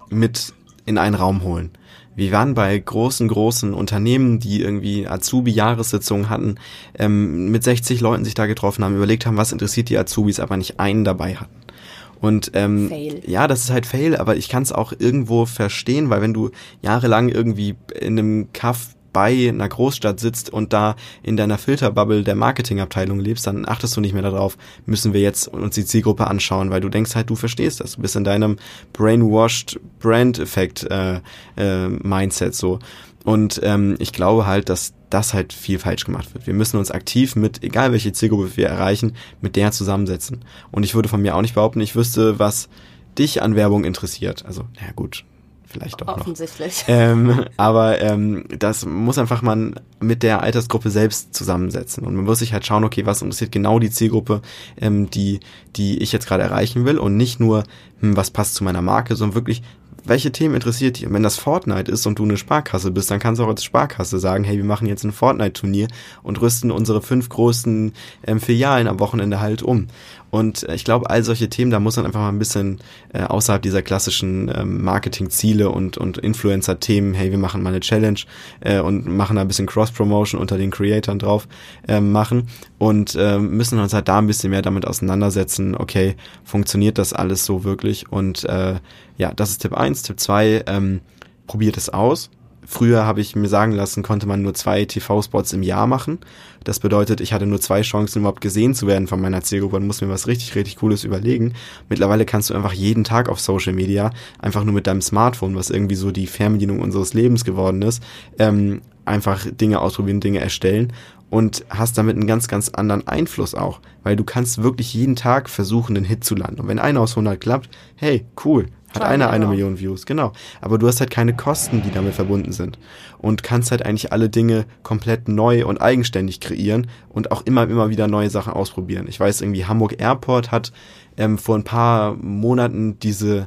mit in einen Raum holen. Wir waren bei großen, großen Unternehmen, die irgendwie Azubi-Jahressitzungen hatten, ähm, mit 60 Leuten sich da getroffen haben, überlegt haben, was interessiert die Azubis, aber nicht einen dabei hatten. Und ähm, Fail. ja, das ist halt Fail, aber ich kann es auch irgendwo verstehen, weil wenn du jahrelang irgendwie in einem Kaff bei einer Großstadt sitzt und da in deiner Filterbubble der Marketingabteilung lebst, dann achtest du nicht mehr darauf, müssen wir jetzt uns die Zielgruppe anschauen, weil du denkst halt, du verstehst das. Du bist in deinem brainwashed Brand-Effekt äh, äh, Mindset so. Und ähm, ich glaube halt, dass das halt viel falsch gemacht wird. Wir müssen uns aktiv mit, egal welche Zielgruppe wir erreichen, mit der zusammensetzen. Und ich würde von mir auch nicht behaupten, ich wüsste, was dich an Werbung interessiert. Also, na gut, vielleicht noch. Offensichtlich. Ähm, aber ähm, das muss einfach man mit der Altersgruppe selbst zusammensetzen. Und man muss sich halt schauen, okay, was interessiert genau die Zielgruppe, ähm, die, die ich jetzt gerade erreichen will und nicht nur, hm, was passt zu meiner Marke, sondern wirklich, welche Themen interessiert dich? Und wenn das Fortnite ist und du eine Sparkasse bist, dann kannst du auch als Sparkasse sagen, hey, wir machen jetzt ein Fortnite-Turnier und rüsten unsere fünf großen ähm, Filialen am Wochenende halt um. Und äh, ich glaube, all solche Themen, da muss man einfach mal ein bisschen äh, außerhalb dieser klassischen ähm, Marketing-Ziele und, und Influencer-Themen, hey, wir machen mal eine Challenge äh, und machen da ein bisschen Cross-Promotion unter den Creatoren drauf ähm, machen und ähm, müssen uns halt da ein bisschen mehr damit auseinandersetzen, okay, funktioniert das alles so wirklich? Und äh, ja, das ist Tipp eins Tipp zwei ähm, probiert es aus. Früher habe ich mir sagen lassen, konnte man nur zwei TV-Spots im Jahr machen. Das bedeutet, ich hatte nur zwei Chancen, überhaupt gesehen zu werden von meiner Zielgruppe und muss mir was richtig, richtig Cooles überlegen. Mittlerweile kannst du einfach jeden Tag auf Social Media, einfach nur mit deinem Smartphone, was irgendwie so die Fernbedienung unseres Lebens geworden ist, ähm, einfach Dinge ausprobieren, Dinge erstellen und hast damit einen ganz, ganz anderen Einfluss auch, weil du kannst wirklich jeden Tag versuchen, einen Hit zu landen. Und wenn einer aus 100 klappt, hey, cool, hat einer eine genau. Million Views, genau. Aber du hast halt keine Kosten, die damit verbunden sind. Und kannst halt eigentlich alle Dinge komplett neu und eigenständig kreieren und auch immer, immer wieder neue Sachen ausprobieren. Ich weiß irgendwie, Hamburg Airport hat ähm, vor ein paar Monaten diese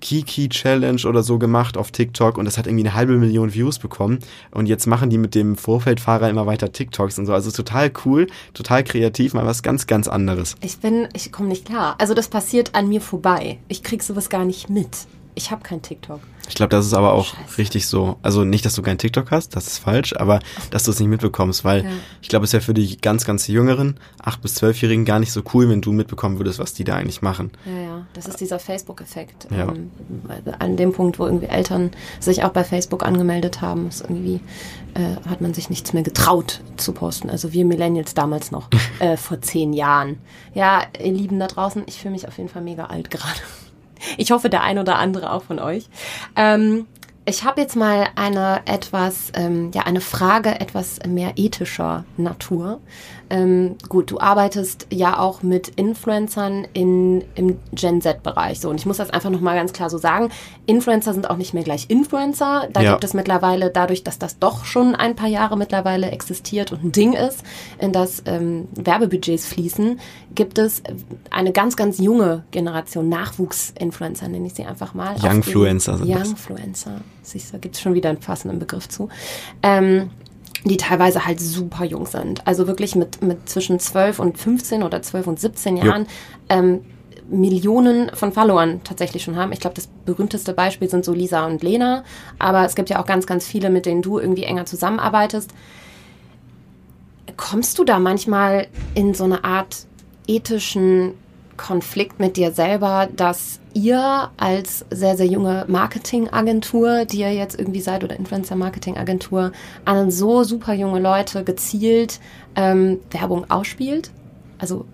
Kiki Challenge oder so gemacht auf TikTok und das hat irgendwie eine halbe Million Views bekommen und jetzt machen die mit dem Vorfeldfahrer immer weiter TikToks und so. Also total cool, total kreativ, mal was ganz, ganz anderes. Ich bin, ich komme nicht klar. Also das passiert an mir vorbei. Ich krieg sowas gar nicht mit. Ich habe kein TikTok. Ich glaube, das ist aber auch Scheiße. richtig so. Also nicht, dass du kein TikTok hast, das ist falsch, aber dass du es nicht mitbekommst, weil Ja. ich glaube, es wäre für die ganz, ganz Jüngeren, 8- bis 12-Jährigen gar nicht so cool, wenn du mitbekommen würdest, was die da eigentlich machen. Ja, ja, das ist dieser Facebook-Effekt. Ja. Ähm, an dem Punkt, wo irgendwie Eltern sich auch bei Facebook angemeldet haben, ist irgendwie äh, hat man sich nichts mehr getraut zu posten. Also wir Millennials damals noch, äh, vor zehn Jahren. Ja, ihr Lieben da draußen, ich fühle mich auf jeden Fall mega alt gerade. Ich hoffe, der ein oder andere auch von euch. Ähm, ich habe jetzt mal eine etwas, ähm, ja, eine Frage etwas mehr ethischer Natur. Ähm, gut, du arbeitest ja auch mit Influencern in, im Gen Z-Bereich. So, und ich muss das einfach nochmal ganz klar so sagen. Influencer sind auch nicht mehr gleich Influencer. Da Ja. gibt es mittlerweile, dadurch, dass das doch schon ein paar Jahre mittlerweile existiert und ein Ding ist, in das ähm, Werbebudgets fließen, gibt es eine ganz, ganz junge Generation, Nachwuchsinfluencer, nenne ich sie einfach mal. Youngfluencer sind das. Youngfluencer. Siehst du, da gibt es schon wieder einen passenden Begriff zu. Ähm, die teilweise halt super jung sind. Also wirklich mit, mit zwischen 12 und 15 oder 12 und 17 Ja. Jahren. Ähm, Millionen von Followern tatsächlich schon haben. Ich glaube, das berühmteste Beispiel sind so Lisa und Lena, aber es gibt ja auch ganz, ganz viele, mit denen du irgendwie enger zusammenarbeitest. Kommst du da manchmal in so eine Art ethischen Konflikt mit dir selber, dass ihr als sehr, sehr junge Marketingagentur, die ihr jetzt irgendwie seid, oder Influencer-Marketing-Agentur, an so super junge Leute gezielt ähm, Werbung ausspielt? Also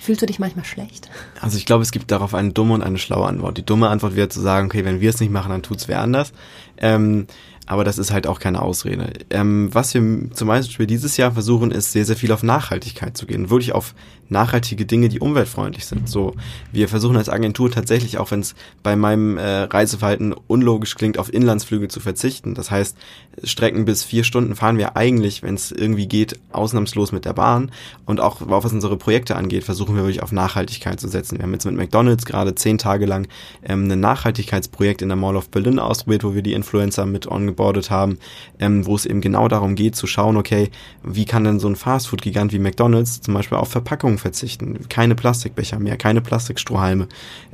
fühlst du dich manchmal schlecht? Also ich glaube, es gibt darauf eine dumme und eine schlaue Antwort. Die dumme Antwort wäre zu sagen, okay, wenn wir es nicht machen, dann tut's wer anders. Ähm, aber das ist halt auch keine Ausrede. Ähm, was wir zum Beispiel dieses Jahr versuchen, ist sehr, sehr viel auf Nachhaltigkeit zu gehen. Wirklich auf nachhaltige Dinge, die umweltfreundlich sind. So, wir versuchen als Agentur tatsächlich, auch wenn es bei meinem äh, Reiseverhalten unlogisch klingt, auf Inlandsflüge zu verzichten. Das heißt, Strecken bis vier Stunden fahren wir eigentlich, wenn es irgendwie geht, ausnahmslos mit der Bahn. Und auch was unsere Projekte angeht, versuchen wir wirklich auf Nachhaltigkeit zu setzen. Wir haben jetzt mit McDonalds gerade zehn Tage lang ähm, ein Nachhaltigkeitsprojekt in der Mall of Berlin ausprobiert, wo wir die Influencer mit ongeboardet haben, ähm, wo es eben genau darum geht zu schauen, okay, wie kann denn so ein Fastfood-Gigant wie McDonalds zum Beispiel auf Verpackungen verzichten? Keine Plastikbecher mehr, keine Plastikstrohhalme,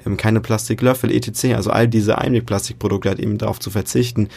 ähm, keine Plastiklöffel, etc. Also all diese Einwegplastikprodukte halt eben darauf zu verzichten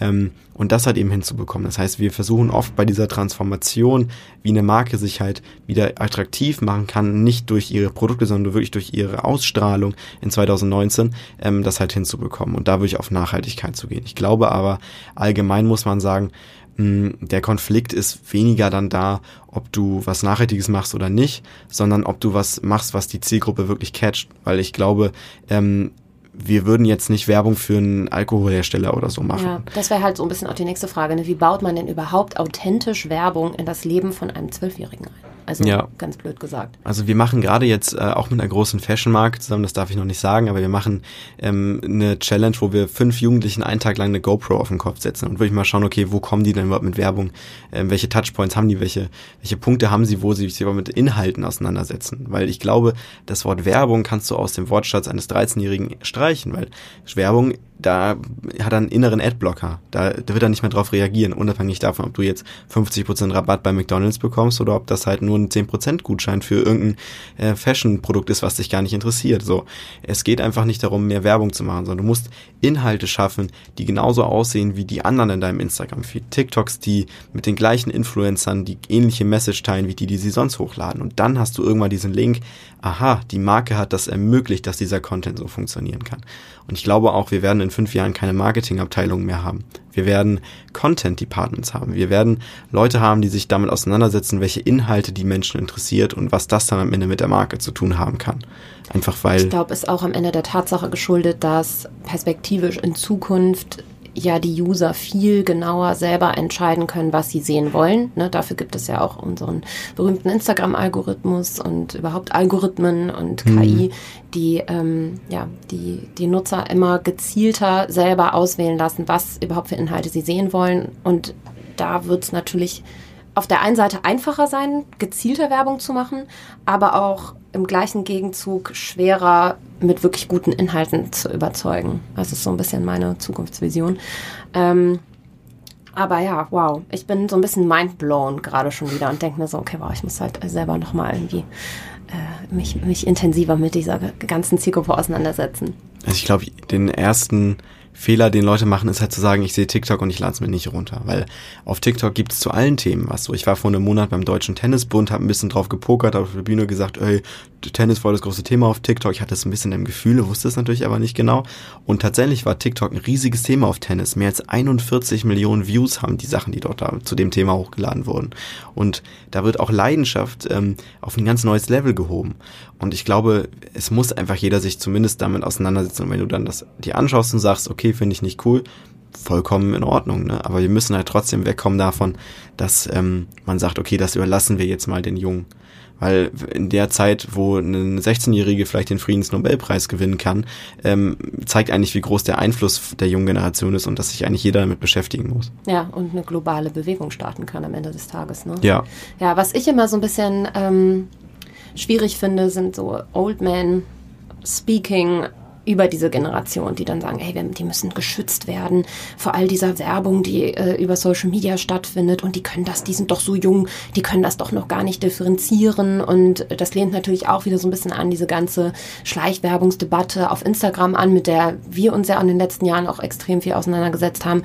ähm, und das halt eben hinzubekommen. Das heißt, wir versuchen oft bei dieser Transformation, wie eine Marke sich halt wieder attraktiv machen kann, nicht durch ihre Produkte, sondern wirklich durch ihre Ausstrahlung in 2019, ähm, das halt hinzubekommen und da wirklich auf Nachhaltigkeit zu gehen. Ich glaube aber, allgemein muss man sagen, mh, der Konflikt ist weniger dann da, ob du was Nachhaltiges machst oder nicht, sondern ob du was machst, was die Zielgruppe wirklich catcht. Weil ich glaube, ähm, wir würden jetzt nicht Werbung für einen Alkoholhersteller oder so machen. Ja, das wäre halt so ein bisschen auch die nächste Frage. Ne? Wie baut man denn überhaupt authentisch Werbung in das Leben von einem Zwölfjährigen ein? Also Ja. ganz blöd gesagt. Also wir machen gerade jetzt äh, auch mit einer großen Fashion-Marke zusammen, das darf ich noch nicht sagen, aber wir machen ähm, eine Challenge, wo wir fünf Jugendlichen einen Tag lang eine GoPro auf den Kopf setzen und wirklich mal schauen, okay, wo kommen die denn überhaupt mit Werbung, ähm, welche Touchpoints haben die, welche, welche Punkte haben sie, wo sie sich überhaupt mit Inhalten auseinandersetzen. Weil ich glaube, das Wort Werbung kannst du aus dem Wortschatz eines 13-Jährigen streichen, weil Werbung da hat er einen inneren Adblocker. Da, da wird er nicht mehr drauf reagieren, unabhängig davon, ob du jetzt 50% Rabatt bei McDonalds bekommst oder ob das halt nur ein 10% Gutschein für irgendein äh, Fashion-Produkt ist, was dich gar nicht interessiert. So, es geht einfach nicht darum, mehr Werbung zu machen, sondern du musst Inhalte schaffen, die genauso aussehen wie die anderen in deinem Instagram-Feed. TikToks, die mit den gleichen Influencern die ähnliche Message teilen wie die, die sie sonst hochladen. Und dann hast du irgendwann diesen Link, aha, die Marke hat das ermöglicht, dass dieser Content so funktionieren kann. Und ich glaube auch, wir werden in fünf Jahren keine Marketingabteilung mehr haben. Wir werden Content Departments haben. Wir werden Leute haben, die sich damit auseinandersetzen, welche Inhalte die Menschen interessiert und was das dann am Ende mit der Marke zu tun haben kann. Einfach weil. Ich glaube, ist auch am Ende der Tatsache geschuldet, dass perspektivisch in Zukunft ja die User viel genauer selber entscheiden können, was sie sehen wollen. Ne, dafür gibt es ja auch unseren berühmten Instagram-Algorithmus und überhaupt Algorithmen und KI, die ähm, ja die die Nutzer immer gezielter selber auswählen lassen, was überhaupt für Inhalte sie sehen wollen. Und da wird es natürlich auf der einen Seite einfacher sein, gezielter Werbung zu machen, aber auch im gleichen Gegenzug schwerer mit wirklich guten Inhalten zu überzeugen. Das ist so ein bisschen meine Zukunftsvision. Ähm, aber ja, wow, ich bin so ein bisschen mindblown gerade schon wieder und denke mir so, okay, wow, ich muss halt selber nochmal irgendwie mich, mich intensiver mit dieser ganzen Zielgruppe auseinandersetzen. Also ich glaube, den ersten Fehler, den Leute machen, ist halt zu sagen, ich sehe TikTok und ich lade es mir nicht runter. Weil auf TikTok gibt es zu allen Themen was. So, ich war vor einem Monat beim Deutschen Tennisbund, habe ein bisschen drauf gepokert, auf der Bühne gesagt, ey, Tennis war das große Thema auf TikTok. Ich hatte es ein bisschen im Gefühl, wusste es natürlich aber nicht genau. Und tatsächlich war TikTok ein riesiges Thema auf Tennis. Mehr als 41 Millionen Views haben die Sachen, die dort da zu dem Thema hochgeladen wurden. Und da wird auch Leidenschaft ähm, auf ein ganz neues Level gehoben. Und ich glaube, es muss einfach jeder sich zumindest damit auseinandersetzen. Und wenn du dann das dir anschaust und sagst, okay, finde ich nicht cool, vollkommen in Ordnung. Ne? Aber wir müssen halt trotzdem wegkommen davon, dass ähm, man sagt, okay, das überlassen wir jetzt mal den Jungen. Weil in der Zeit, wo eine 16-Jährige vielleicht den Friedensnobelpreis gewinnen kann, ähm, zeigt eigentlich, wie groß der Einfluss der jungen Generation ist und dass sich eigentlich jeder damit beschäftigen muss. Ja, und eine globale Bewegung starten kann am Ende des Tages. Ne? Ja. Ja, was ich immer so ein bisschen ähm, schwierig finde, sind so Old Man Speaking über diese Generation, die dann sagen, hey, die müssen geschützt werden vor all dieser Werbung, die äh, über Social Media stattfindet. Und die können das, die sind doch so jung, die können das doch noch gar nicht differenzieren. Und das lehnt natürlich auch wieder so ein bisschen an diese ganze Schleichwerbungsdebatte auf Instagram an, mit der wir uns ja in den letzten Jahren auch extrem viel auseinandergesetzt haben.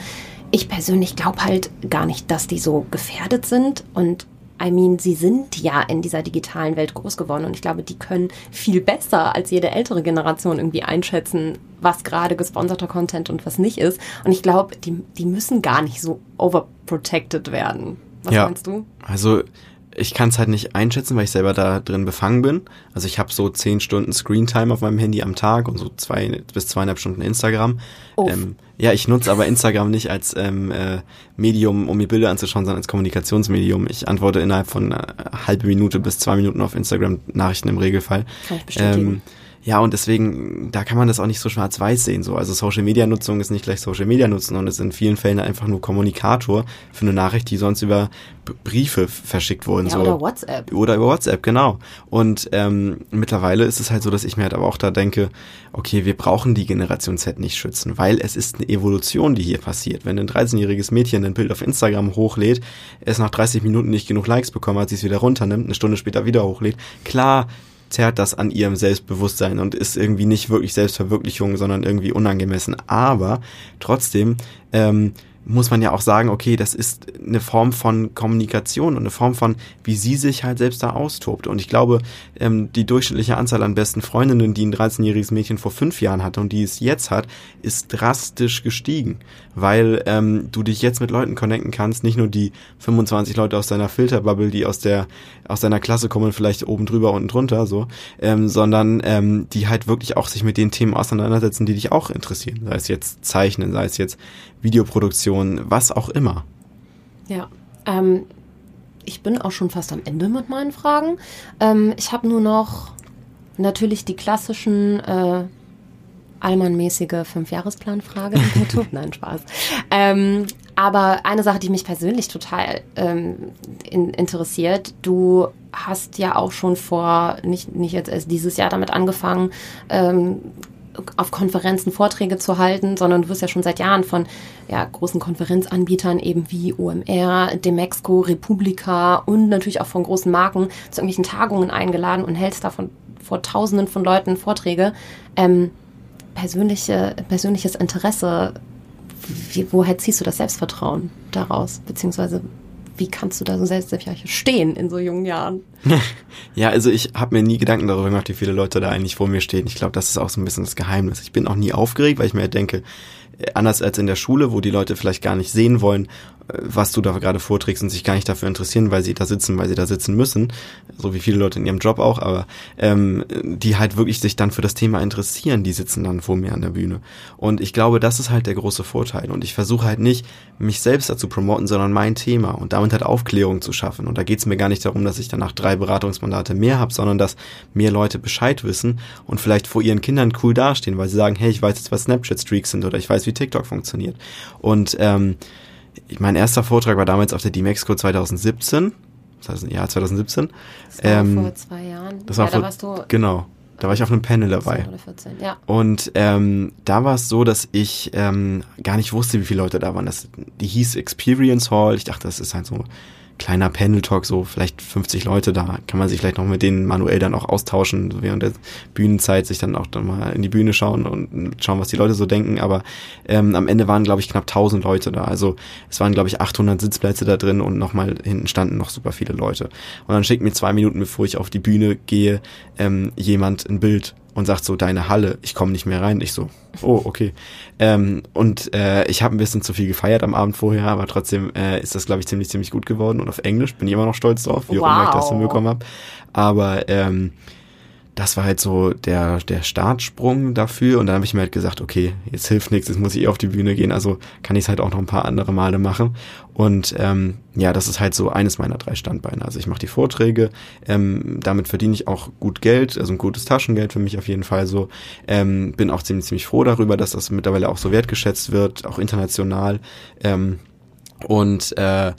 Ich persönlich glaube halt gar nicht, dass die so gefährdet sind. Und I mean, sie sind ja in dieser digitalen Welt groß geworden und ich glaube, die können viel besser als jede ältere Generation irgendwie einschätzen, was gerade gesponserter Content und was nicht ist. Und ich glaube, die, die müssen gar nicht so overprotected werden. Was ja. meinst du? Also ich kann es halt nicht einschätzen, weil ich selber da drin befangen bin. Also ich habe so zehn Stunden Screentime auf meinem Handy am Tag und so zwei bis zweieinhalb Stunden Instagram. Ähm, ja, ich nutze aber Instagram nicht als ähm, äh, Medium, um mir Bilder anzuschauen, sondern als Kommunikationsmedium. Ich antworte innerhalb von äh, halbe Minute bis zwei Minuten auf Instagram Nachrichten im Regelfall. Kann ich bestätigen. Ähm, ja, und deswegen, da kann man das auch nicht so schwarz-weiß sehen. So. Also Social Media Nutzung ist nicht gleich Social Media Nutzung und ist in vielen Fällen einfach nur Kommunikator für eine Nachricht, die sonst über Briefe verschickt wurden. Ja, so. oder WhatsApp. Oder über WhatsApp, genau. Und ähm, mittlerweile ist es halt so, dass ich mir halt aber auch da denke, okay, wir brauchen die Generation Z nicht schützen, weil es ist eine Evolution, die hier passiert. Wenn ein 13-jähriges Mädchen ein Bild auf Instagram hochlädt, es nach 30 Minuten nicht genug Likes bekommen hat, sie es wieder runternimmt, eine Stunde später wieder hochlädt, klar zerrt das an ihrem Selbstbewusstsein und ist irgendwie nicht wirklich Selbstverwirklichung, sondern irgendwie unangemessen. Aber trotzdem ähm, muss man ja auch sagen, okay, das ist eine Form von Kommunikation und eine Form von, wie sie sich halt selbst da austobt. Und ich glaube, ähm, die durchschnittliche Anzahl an besten Freundinnen, die ein 13-jähriges Mädchen vor fünf Jahren hatte und die es jetzt hat, ist drastisch gestiegen. Weil ähm, du dich jetzt mit Leuten connecten kannst, nicht nur die 25 Leute aus deiner Filterbubble, die aus der aus deiner Klasse kommen, vielleicht oben drüber, unten drunter, so, ähm, sondern ähm, die halt wirklich auch sich mit den Themen auseinandersetzen, die dich auch interessieren. Sei es jetzt Zeichnen, sei es jetzt Videoproduktion, was auch immer. Ja. Ähm, ich bin auch schon fast am Ende mit meinen Fragen. Ähm, ich habe nur noch natürlich die klassischen äh, Allmann-mäßige Fünfjahresplan-Frage. Nein, Spaß. Ähm, aber eine Sache, die mich persönlich total ähm, in, interessiert, du hast ja auch schon vor, nicht, nicht jetzt erst dieses Jahr damit angefangen, ähm, auf Konferenzen Vorträge zu halten, sondern du wirst ja schon seit Jahren von ja, großen Konferenzanbietern eben wie OMR, Demexco, Republika und natürlich auch von großen Marken zu irgendwelchen Tagungen eingeladen und hältst davon vor Tausenden von Leuten Vorträge. Ähm, persönliche, persönliches Interesse, wie, woher ziehst du das Selbstvertrauen daraus? Beziehungsweise wie kannst du da so selbstsicher stehen in so jungen Jahren? ja, also ich habe mir nie Gedanken darüber gemacht, wie viele Leute da eigentlich vor mir stehen. Ich glaube, das ist auch so ein bisschen das Geheimnis. Ich bin auch nie aufgeregt, weil ich mir denke, anders als in der Schule, wo die Leute vielleicht gar nicht sehen wollen, was du da gerade vorträgst und sich gar nicht dafür interessieren, weil sie da sitzen, weil sie da sitzen müssen, so wie viele Leute in ihrem Job auch, aber ähm, die halt wirklich sich dann für das Thema interessieren, die sitzen dann vor mir an der Bühne. Und ich glaube, das ist halt der große Vorteil. Und ich versuche halt nicht, mich selbst dazu promoten, sondern mein Thema und damit halt Aufklärung zu schaffen. Und da geht es mir gar nicht darum, dass ich danach drei Beratungsmandate mehr habe, sondern dass mehr Leute Bescheid wissen und vielleicht vor ihren Kindern cool dastehen, weil sie sagen, hey, ich weiß jetzt, was Snapchat-Streaks sind oder ich weiß, wie TikTok funktioniert. Und ähm, mein erster Vortrag war damals auf der D-Mexco 2017. Das heißt, ja, 2017. Das war ähm, vor zwei Jahren. Das war ja, vor, da warst du genau. Da war ich auf einem Panel dabei. 14, ja. Und ähm, da war es so, dass ich ähm, gar nicht wusste, wie viele Leute da waren. Das, die hieß Experience Hall. Ich dachte, das ist halt so kleiner Panel-Talk, so vielleicht 50 Leute, da kann man sich vielleicht noch mit denen manuell dann auch austauschen, während der Bühnenzeit sich dann auch dann mal in die Bühne schauen und schauen, was die Leute so denken. Aber ähm, am Ende waren, glaube ich, knapp 1000 Leute da. Also es waren, glaube ich, 800 Sitzplätze da drin und nochmal hinten standen noch super viele Leute. Und dann schickt mir zwei Minuten, bevor ich auf die Bühne gehe, ähm, jemand ein Bild und sagt so, deine Halle, ich komme nicht mehr rein. Ich so, oh, okay. Ähm, und äh, ich habe ein bisschen zu viel gefeiert am Abend vorher, aber trotzdem äh, ist das, glaube ich, ziemlich, ziemlich gut geworden. Und auf Englisch bin ich immer noch stolz drauf, wie auch immer ich das hinbekommen habe. Aber ähm, das war halt so der, der Startsprung dafür und dann habe ich mir halt gesagt, okay, jetzt hilft nichts, jetzt muss ich eh auf die Bühne gehen, also kann ich es halt auch noch ein paar andere Male machen. Und ähm, ja, das ist halt so eines meiner drei Standbeine. Also ich mache die Vorträge, ähm, damit verdiene ich auch gut Geld, also ein gutes Taschengeld für mich auf jeden Fall so. Ähm, bin auch ziemlich, ziemlich froh darüber, dass das mittlerweile auch so wertgeschätzt wird, auch international. Ähm, und äh,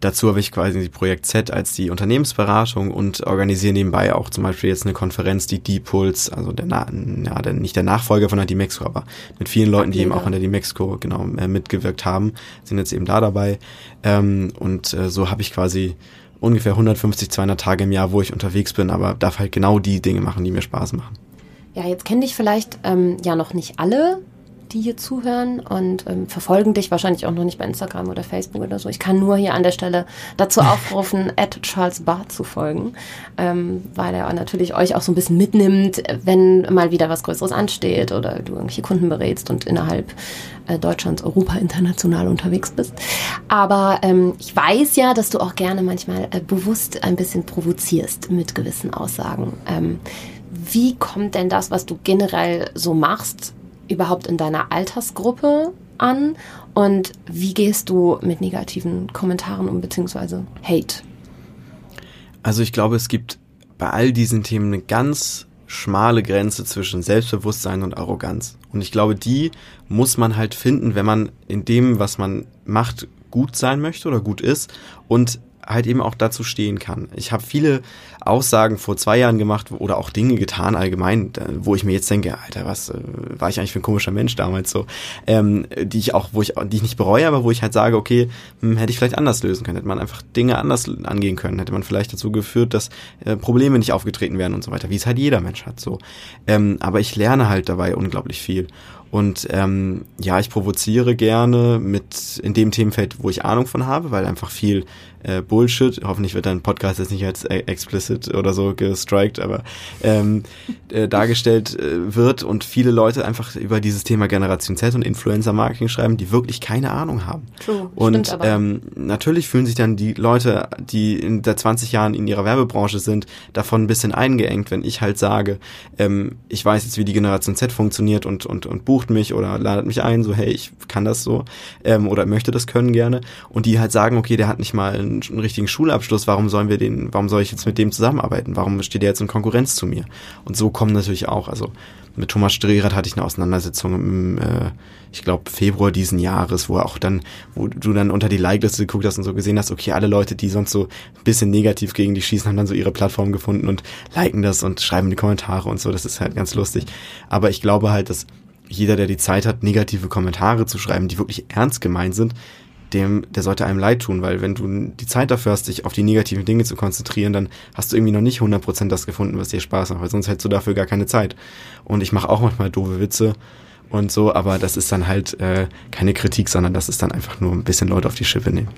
Dazu habe ich quasi die Projekt Z als die Unternehmensberatung und organisiere nebenbei auch zum Beispiel jetzt eine Konferenz, die D-Puls, also der, Na ja, der, nicht der Nachfolger von der D-Mexco, aber mit vielen Leuten, die eben auch an der D-Mexco genau äh, mitgewirkt haben, sind jetzt eben da dabei. Ähm, und äh, so habe ich quasi ungefähr 150, 200 Tage im Jahr, wo ich unterwegs bin, aber darf halt genau die Dinge machen, die mir Spaß machen. Ja, jetzt kennen dich vielleicht ähm, ja noch nicht alle die hier zuhören und ähm, verfolgen dich wahrscheinlich auch noch nicht bei Instagram oder Facebook oder so. Ich kann nur hier an der Stelle dazu aufrufen, at Charles Barth zu folgen, ähm, weil er natürlich euch auch so ein bisschen mitnimmt, wenn mal wieder was Größeres ansteht oder du irgendwelche Kunden berätst und innerhalb äh, Deutschlands, Europa international unterwegs bist. Aber ähm, ich weiß ja, dass du auch gerne manchmal äh, bewusst ein bisschen provozierst mit gewissen Aussagen. Ähm, wie kommt denn das, was du generell so machst, überhaupt in deiner Altersgruppe an und wie gehst du mit negativen Kommentaren um, beziehungsweise Hate? Also ich glaube, es gibt bei all diesen Themen eine ganz schmale Grenze zwischen Selbstbewusstsein und Arroganz. Und ich glaube, die muss man halt finden, wenn man in dem, was man macht, gut sein möchte oder gut ist und halt eben auch dazu stehen kann. Ich habe viele Aussagen vor zwei Jahren gemacht oder auch Dinge getan allgemein, wo ich mir jetzt denke, Alter, was äh, war ich eigentlich für ein komischer Mensch damals so, ähm, die ich auch, wo ich, die ich nicht bereue, aber wo ich halt sage, okay, hm, hätte ich vielleicht anders lösen können, hätte man einfach Dinge anders angehen können, hätte man vielleicht dazu geführt, dass äh, Probleme nicht aufgetreten wären und so weiter, wie es halt jeder Mensch hat so. Ähm, aber ich lerne halt dabei unglaublich viel. Und ähm, ja, ich provoziere gerne mit in dem Themenfeld, wo ich Ahnung von habe, weil einfach viel äh, Bullshit, hoffentlich wird dein Podcast jetzt nicht als äh, explicit oder so gestrikt, aber ähm, äh, dargestellt äh, wird und viele Leute einfach über dieses Thema Generation Z und Influencer-Marketing schreiben, die wirklich keine Ahnung haben. True, und ähm, natürlich fühlen sich dann die Leute, die in der 20 Jahren in ihrer Werbebranche sind, davon ein bisschen eingeengt, wenn ich halt sage, ähm, ich weiß jetzt, wie die Generation Z funktioniert und, und, und bucht mich oder ladet mich ein, so hey, ich kann das so ähm, oder möchte das können gerne. Und die halt sagen, okay, der hat nicht mal einen, einen richtigen Schulabschluss, warum sollen wir den, warum soll ich jetzt mit dem zusammenarbeiten? Warum steht der jetzt in Konkurrenz zu mir? Und so kommen natürlich auch, also mit Thomas Strehrath hatte ich eine Auseinandersetzung im, äh, ich glaube, Februar diesen Jahres, wo auch dann, wo du dann unter die Like-Liste geguckt hast und so gesehen hast, okay, alle Leute, die sonst so ein bisschen negativ gegen die schießen, haben dann so ihre Plattform gefunden und liken das und schreiben die Kommentare und so, das ist halt ganz lustig. Aber ich glaube halt, dass jeder, der die Zeit hat, negative Kommentare zu schreiben, die wirklich ernst gemeint sind, dem, der sollte einem leid tun, weil wenn du die Zeit dafür hast, dich auf die negativen Dinge zu konzentrieren, dann hast du irgendwie noch nicht 100% das gefunden, was dir Spaß macht, weil sonst hättest du dafür gar keine Zeit. Und ich mache auch manchmal doofe Witze und so, aber das ist dann halt äh, keine Kritik, sondern das ist dann einfach nur ein bisschen Leute auf die Schippe nehmen.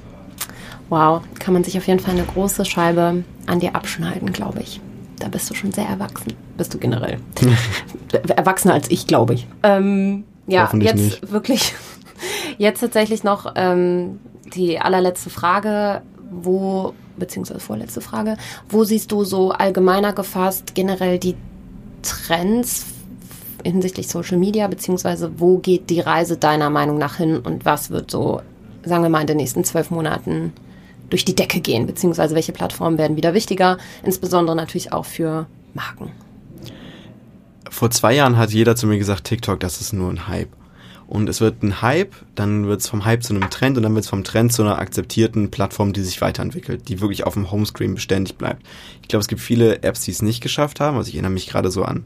Wow, kann man sich auf jeden Fall eine große Scheibe an dir abschneiden, glaube ich. Da bist du schon sehr erwachsen. Bist du generell. Erwachsener als ich, glaube ich. Ähm, ja, jetzt nicht. wirklich Jetzt tatsächlich noch ähm, die allerletzte Frage, wo, beziehungsweise vorletzte Frage, wo siehst du so allgemeiner gefasst generell die Trends hinsichtlich Social Media, beziehungsweise wo geht die Reise deiner Meinung nach hin und was wird so, sagen wir mal, in den nächsten zwölf Monaten durch die Decke gehen, beziehungsweise welche Plattformen werden wieder wichtiger, insbesondere natürlich auch für Marken. Vor zwei Jahren hat jeder zu mir gesagt, TikTok, das ist nur ein Hype und es wird ein Hype, dann wird es vom Hype zu einem Trend und dann wird es vom Trend zu einer akzeptierten Plattform, die sich weiterentwickelt, die wirklich auf dem Homescreen beständig bleibt. Ich glaube, es gibt viele Apps, die es nicht geschafft haben. Also ich erinnere mich gerade so an,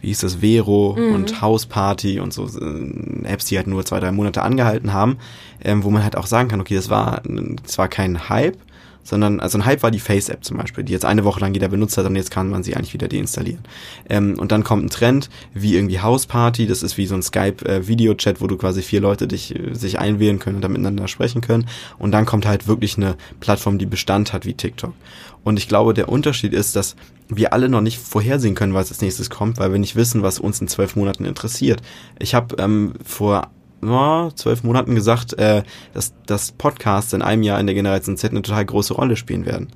wie hieß das, Vero mhm. und Houseparty und so äh, Apps, die halt nur zwei, drei Monate angehalten haben, ähm, wo man halt auch sagen kann, okay, das war, das war kein Hype, sondern also ein Hype war die Face-App zum Beispiel, die jetzt eine Woche lang jeder benutzt hat und jetzt kann man sie eigentlich wieder deinstallieren. Ähm, und dann kommt ein Trend wie irgendwie Hausparty, das ist wie so ein Skype-Video-Chat, äh, wo du quasi vier Leute dich äh, sich einwählen können und dann miteinander sprechen können. Und dann kommt halt wirklich eine Plattform, die Bestand hat wie TikTok. Und ich glaube, der Unterschied ist, dass wir alle noch nicht vorhersehen können, was als nächstes kommt, weil wir nicht wissen, was uns in zwölf Monaten interessiert. Ich habe ähm, vor zwölf Monaten gesagt, äh, dass, dass Podcasts in einem Jahr in der Generation Z eine total große Rolle spielen werden.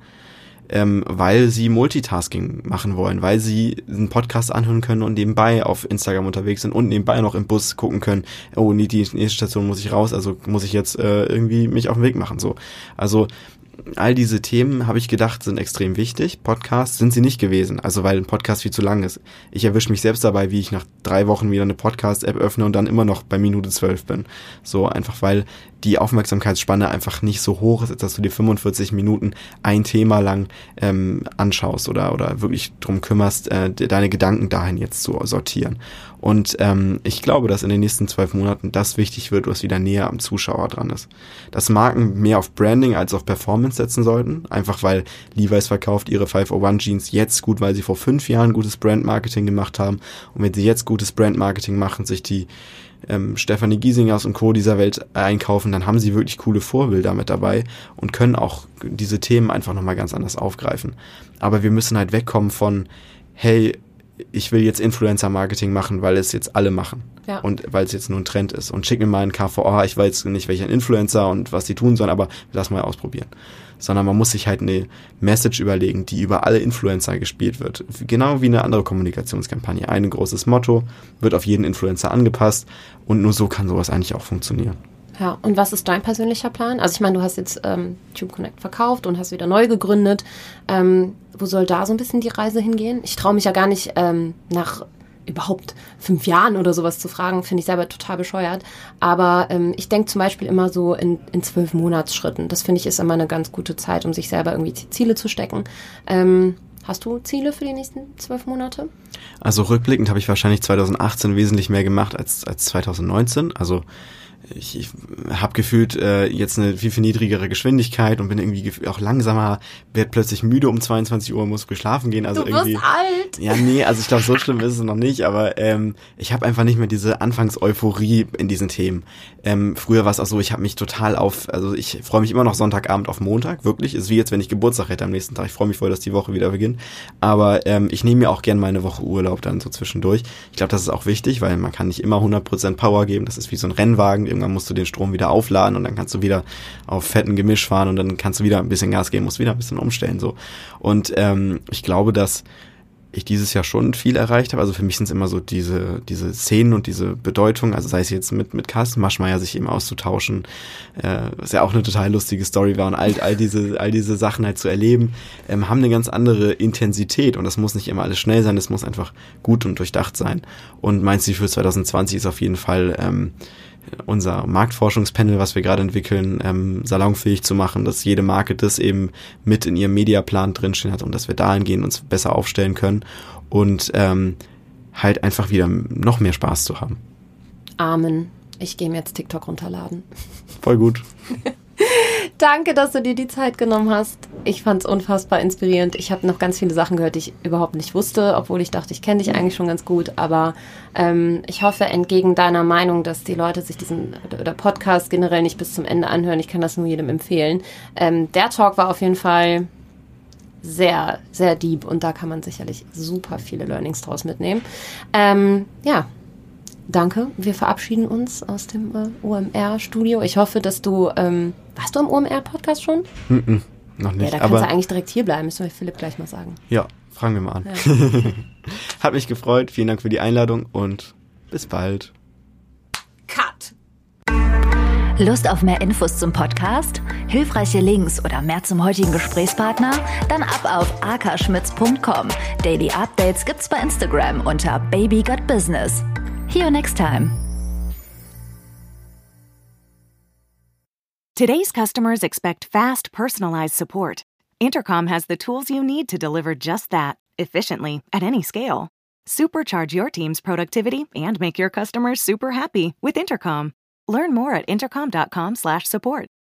Ähm, weil sie Multitasking machen wollen, weil sie einen Podcast anhören können und nebenbei auf Instagram unterwegs sind und nebenbei noch im Bus gucken können, oh, nee, die nächste Station muss ich raus, also muss ich jetzt äh, irgendwie mich auf den Weg machen. So. Also all diese Themen, habe ich gedacht, sind extrem wichtig. Podcasts sind sie nicht gewesen, also weil ein Podcast viel zu lang ist. Ich erwische mich selbst dabei, wie ich nach drei Wochen wieder eine Podcast-App öffne und dann immer noch bei Minute zwölf bin. So einfach, weil die Aufmerksamkeitsspanne einfach nicht so hoch ist, dass du dir 45 Minuten ein Thema lang ähm, anschaust oder, oder wirklich drum kümmerst, äh, deine Gedanken dahin jetzt zu sortieren. Und ähm, ich glaube, dass in den nächsten zwölf Monaten das wichtig wird, was wieder näher am Zuschauer dran ist. Dass Marken mehr auf Branding als auf Performance setzen sollten, einfach weil Levi's verkauft ihre 501 Jeans jetzt gut, weil sie vor fünf Jahren gutes Brandmarketing gemacht haben. Und wenn sie jetzt gutes Brandmarketing machen, sich die ähm, Stefanie Giesingers und Co. dieser Welt einkaufen, dann haben sie wirklich coole Vorbilder mit dabei und können auch diese Themen einfach nochmal ganz anders aufgreifen. Aber wir müssen halt wegkommen von, hey, ich will jetzt Influencer-Marketing machen, weil es jetzt alle machen. Ja. Und weil es jetzt nur ein Trend ist. Und schick mir mal einen KVA, ich weiß nicht, welcher Influencer und was die tun sollen, aber lass mal ausprobieren sondern man muss sich halt eine Message überlegen, die über alle Influencer gespielt wird. Genau wie eine andere Kommunikationskampagne. Ein großes Motto wird auf jeden Influencer angepasst und nur so kann sowas eigentlich auch funktionieren. Ja, und was ist dein persönlicher Plan? Also ich meine, du hast jetzt ähm, Tube Connect verkauft und hast wieder neu gegründet. Ähm, wo soll da so ein bisschen die Reise hingehen? Ich traue mich ja gar nicht ähm, nach überhaupt fünf Jahren oder sowas zu fragen, finde ich selber total bescheuert. Aber ähm, ich denke zum Beispiel immer so in, in zwölf Monatsschritten. Das finde ich ist immer eine ganz gute Zeit, um sich selber irgendwie Ziele zu stecken. Ähm, hast du Ziele für die nächsten zwölf Monate? Also rückblickend habe ich wahrscheinlich 2018 wesentlich mehr gemacht als, als 2019. Also ich, ich habe gefühlt äh, jetzt eine viel, viel niedrigere Geschwindigkeit und bin irgendwie auch langsamer, werd plötzlich müde um 22 Uhr, muss geschlafen gehen. Also du irgendwie, wirst alt. Ja, nee, also ich glaube, so schlimm ist es noch nicht, aber ähm, ich habe einfach nicht mehr diese Anfangseuphorie in diesen Themen. Ähm, früher war es auch so, ich habe mich total auf, also ich freue mich immer noch Sonntagabend auf Montag, wirklich. Ist wie jetzt, wenn ich Geburtstag hätte am nächsten Tag. Ich freue mich voll, dass die Woche wieder beginnt. Aber ähm, ich nehme mir auch gern meine Woche Urlaub dann so zwischendurch. Ich glaube, das ist auch wichtig, weil man kann nicht immer 100% Power geben. Das ist wie so ein Rennwagen irgendwann musst du den Strom wieder aufladen und dann kannst du wieder auf fetten Gemisch fahren und dann kannst du wieder ein bisschen Gas geben, musst wieder ein bisschen umstellen so. Und ähm, ich glaube, dass ich dieses Jahr schon viel erreicht habe. Also für mich sind es immer so diese, diese Szenen und diese Bedeutung, also sei es jetzt mit, mit Carsten Maschmeyer sich eben auszutauschen, äh, was ja auch eine total lustige Story war und all, all diese, all diese Sachen halt zu erleben, ähm, haben eine ganz andere Intensität und das muss nicht immer alles schnell sein, das muss einfach gut und durchdacht sein. Und mein Ziel für 2020 ist auf jeden Fall, ähm, unser Marktforschungspanel, was wir gerade entwickeln, ähm, salonfähig zu machen, dass jede Marke das eben mit in ihrem Mediaplan drinstehen hat und dass wir dahingehend uns besser aufstellen können und ähm, halt einfach wieder noch mehr Spaß zu haben. Amen. Ich gehe mir jetzt TikTok runterladen. Voll gut. Danke, dass du dir die Zeit genommen hast. Ich fand es unfassbar inspirierend. Ich habe noch ganz viele Sachen gehört, die ich überhaupt nicht wusste, obwohl ich dachte, ich kenne dich eigentlich schon ganz gut. Aber ähm, ich hoffe, entgegen deiner Meinung, dass die Leute sich diesen oder Podcast generell nicht bis zum Ende anhören. Ich kann das nur jedem empfehlen. Ähm, der Talk war auf jeden Fall sehr, sehr deep und da kann man sicherlich super viele Learnings draus mitnehmen. Ähm, ja, danke. Wir verabschieden uns aus dem äh, OMR-Studio. Ich hoffe, dass du. Ähm, warst du im OMR-Podcast schon? Mm -mm, noch nicht. Ja, da kannst du eigentlich direkt hier bleiben, müssen wir Philipp gleich mal sagen. Ja, fragen wir mal an. Ja. Hat mich gefreut. Vielen Dank für die Einladung und bis bald. Cut! Lust auf mehr Infos zum Podcast? Hilfreiche Links oder mehr zum heutigen Gesprächspartner? Dann ab auf akaschmitz.com. Daily Updates gibt's bei Instagram unter Baby Got Business. See you next time. Today's customers expect fast, personalized support. Intercom has the tools you need to deliver just that, efficiently, at any scale. Supercharge your team's productivity and make your customers super happy with Intercom. Learn more at intercom.com/support.